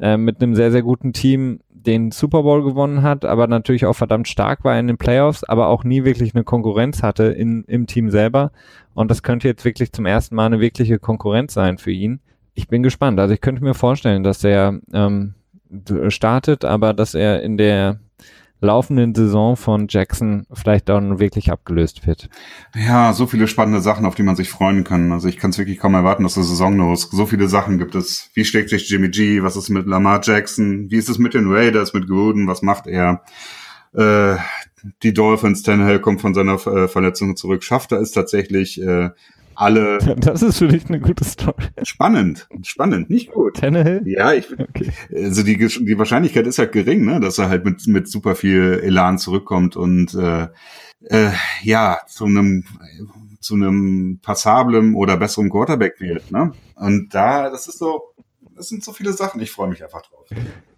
äh, mit einem sehr, sehr guten Team den Super Bowl gewonnen hat, aber natürlich auch verdammt stark war in den Playoffs, aber auch nie wirklich eine Konkurrenz hatte in, im Team selber. Und das könnte jetzt wirklich zum ersten Mal eine wirkliche Konkurrenz sein für ihn. Ich bin gespannt. Also ich könnte mir vorstellen, dass er ähm, startet, aber dass er in der laufenden Saison von Jackson vielleicht dann wirklich abgelöst wird. Ja, so viele spannende Sachen, auf die man sich freuen kann. Also ich kann es wirklich kaum erwarten, dass die Saison los. So viele Sachen gibt es. Wie schlägt sich Jimmy G? Was ist mit Lamar Jackson? Wie ist es mit den Raiders, mit Gruden? Was macht er? Äh, die Dolphins, Tannehill kommt von seiner äh, Verletzung zurück. Schafft er es tatsächlich, äh, alle. Das ist für dich eine gute Story. Spannend, spannend, nicht gut. Tannehill? Ja, ich, okay. also die, die Wahrscheinlichkeit ist halt gering, ne, dass er halt mit, mit super viel Elan zurückkommt und äh, äh, ja, zu einem zu einem passablen oder besseren Quarterback wird, ne? Und da, das ist so, das sind so viele Sachen, ich freue mich einfach drauf.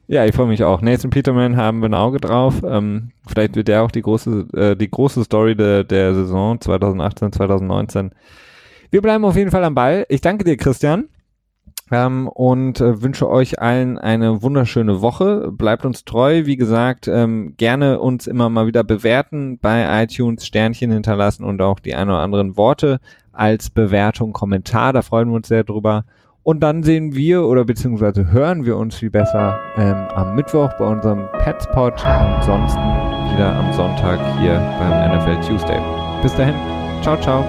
Ja, ich freue mich auch. Nathan Peterman haben wir ein Auge drauf. Ähm, vielleicht wird der auch die große, äh, die große Story de, der Saison 2018, 2019 wir bleiben auf jeden Fall am Ball. Ich danke dir, Christian. Ähm, und äh, wünsche euch allen eine wunderschöne Woche. Bleibt uns treu, wie gesagt, ähm, gerne uns immer mal wieder bewerten, bei iTunes Sternchen hinterlassen und auch die ein oder anderen Worte als Bewertung, Kommentar. Da freuen wir uns sehr drüber. Und dann sehen wir oder beziehungsweise hören wir uns viel besser ähm, am Mittwoch bei unserem Petspot. Ansonsten wieder am Sonntag hier beim NFL Tuesday. Bis dahin. Ciao, ciao.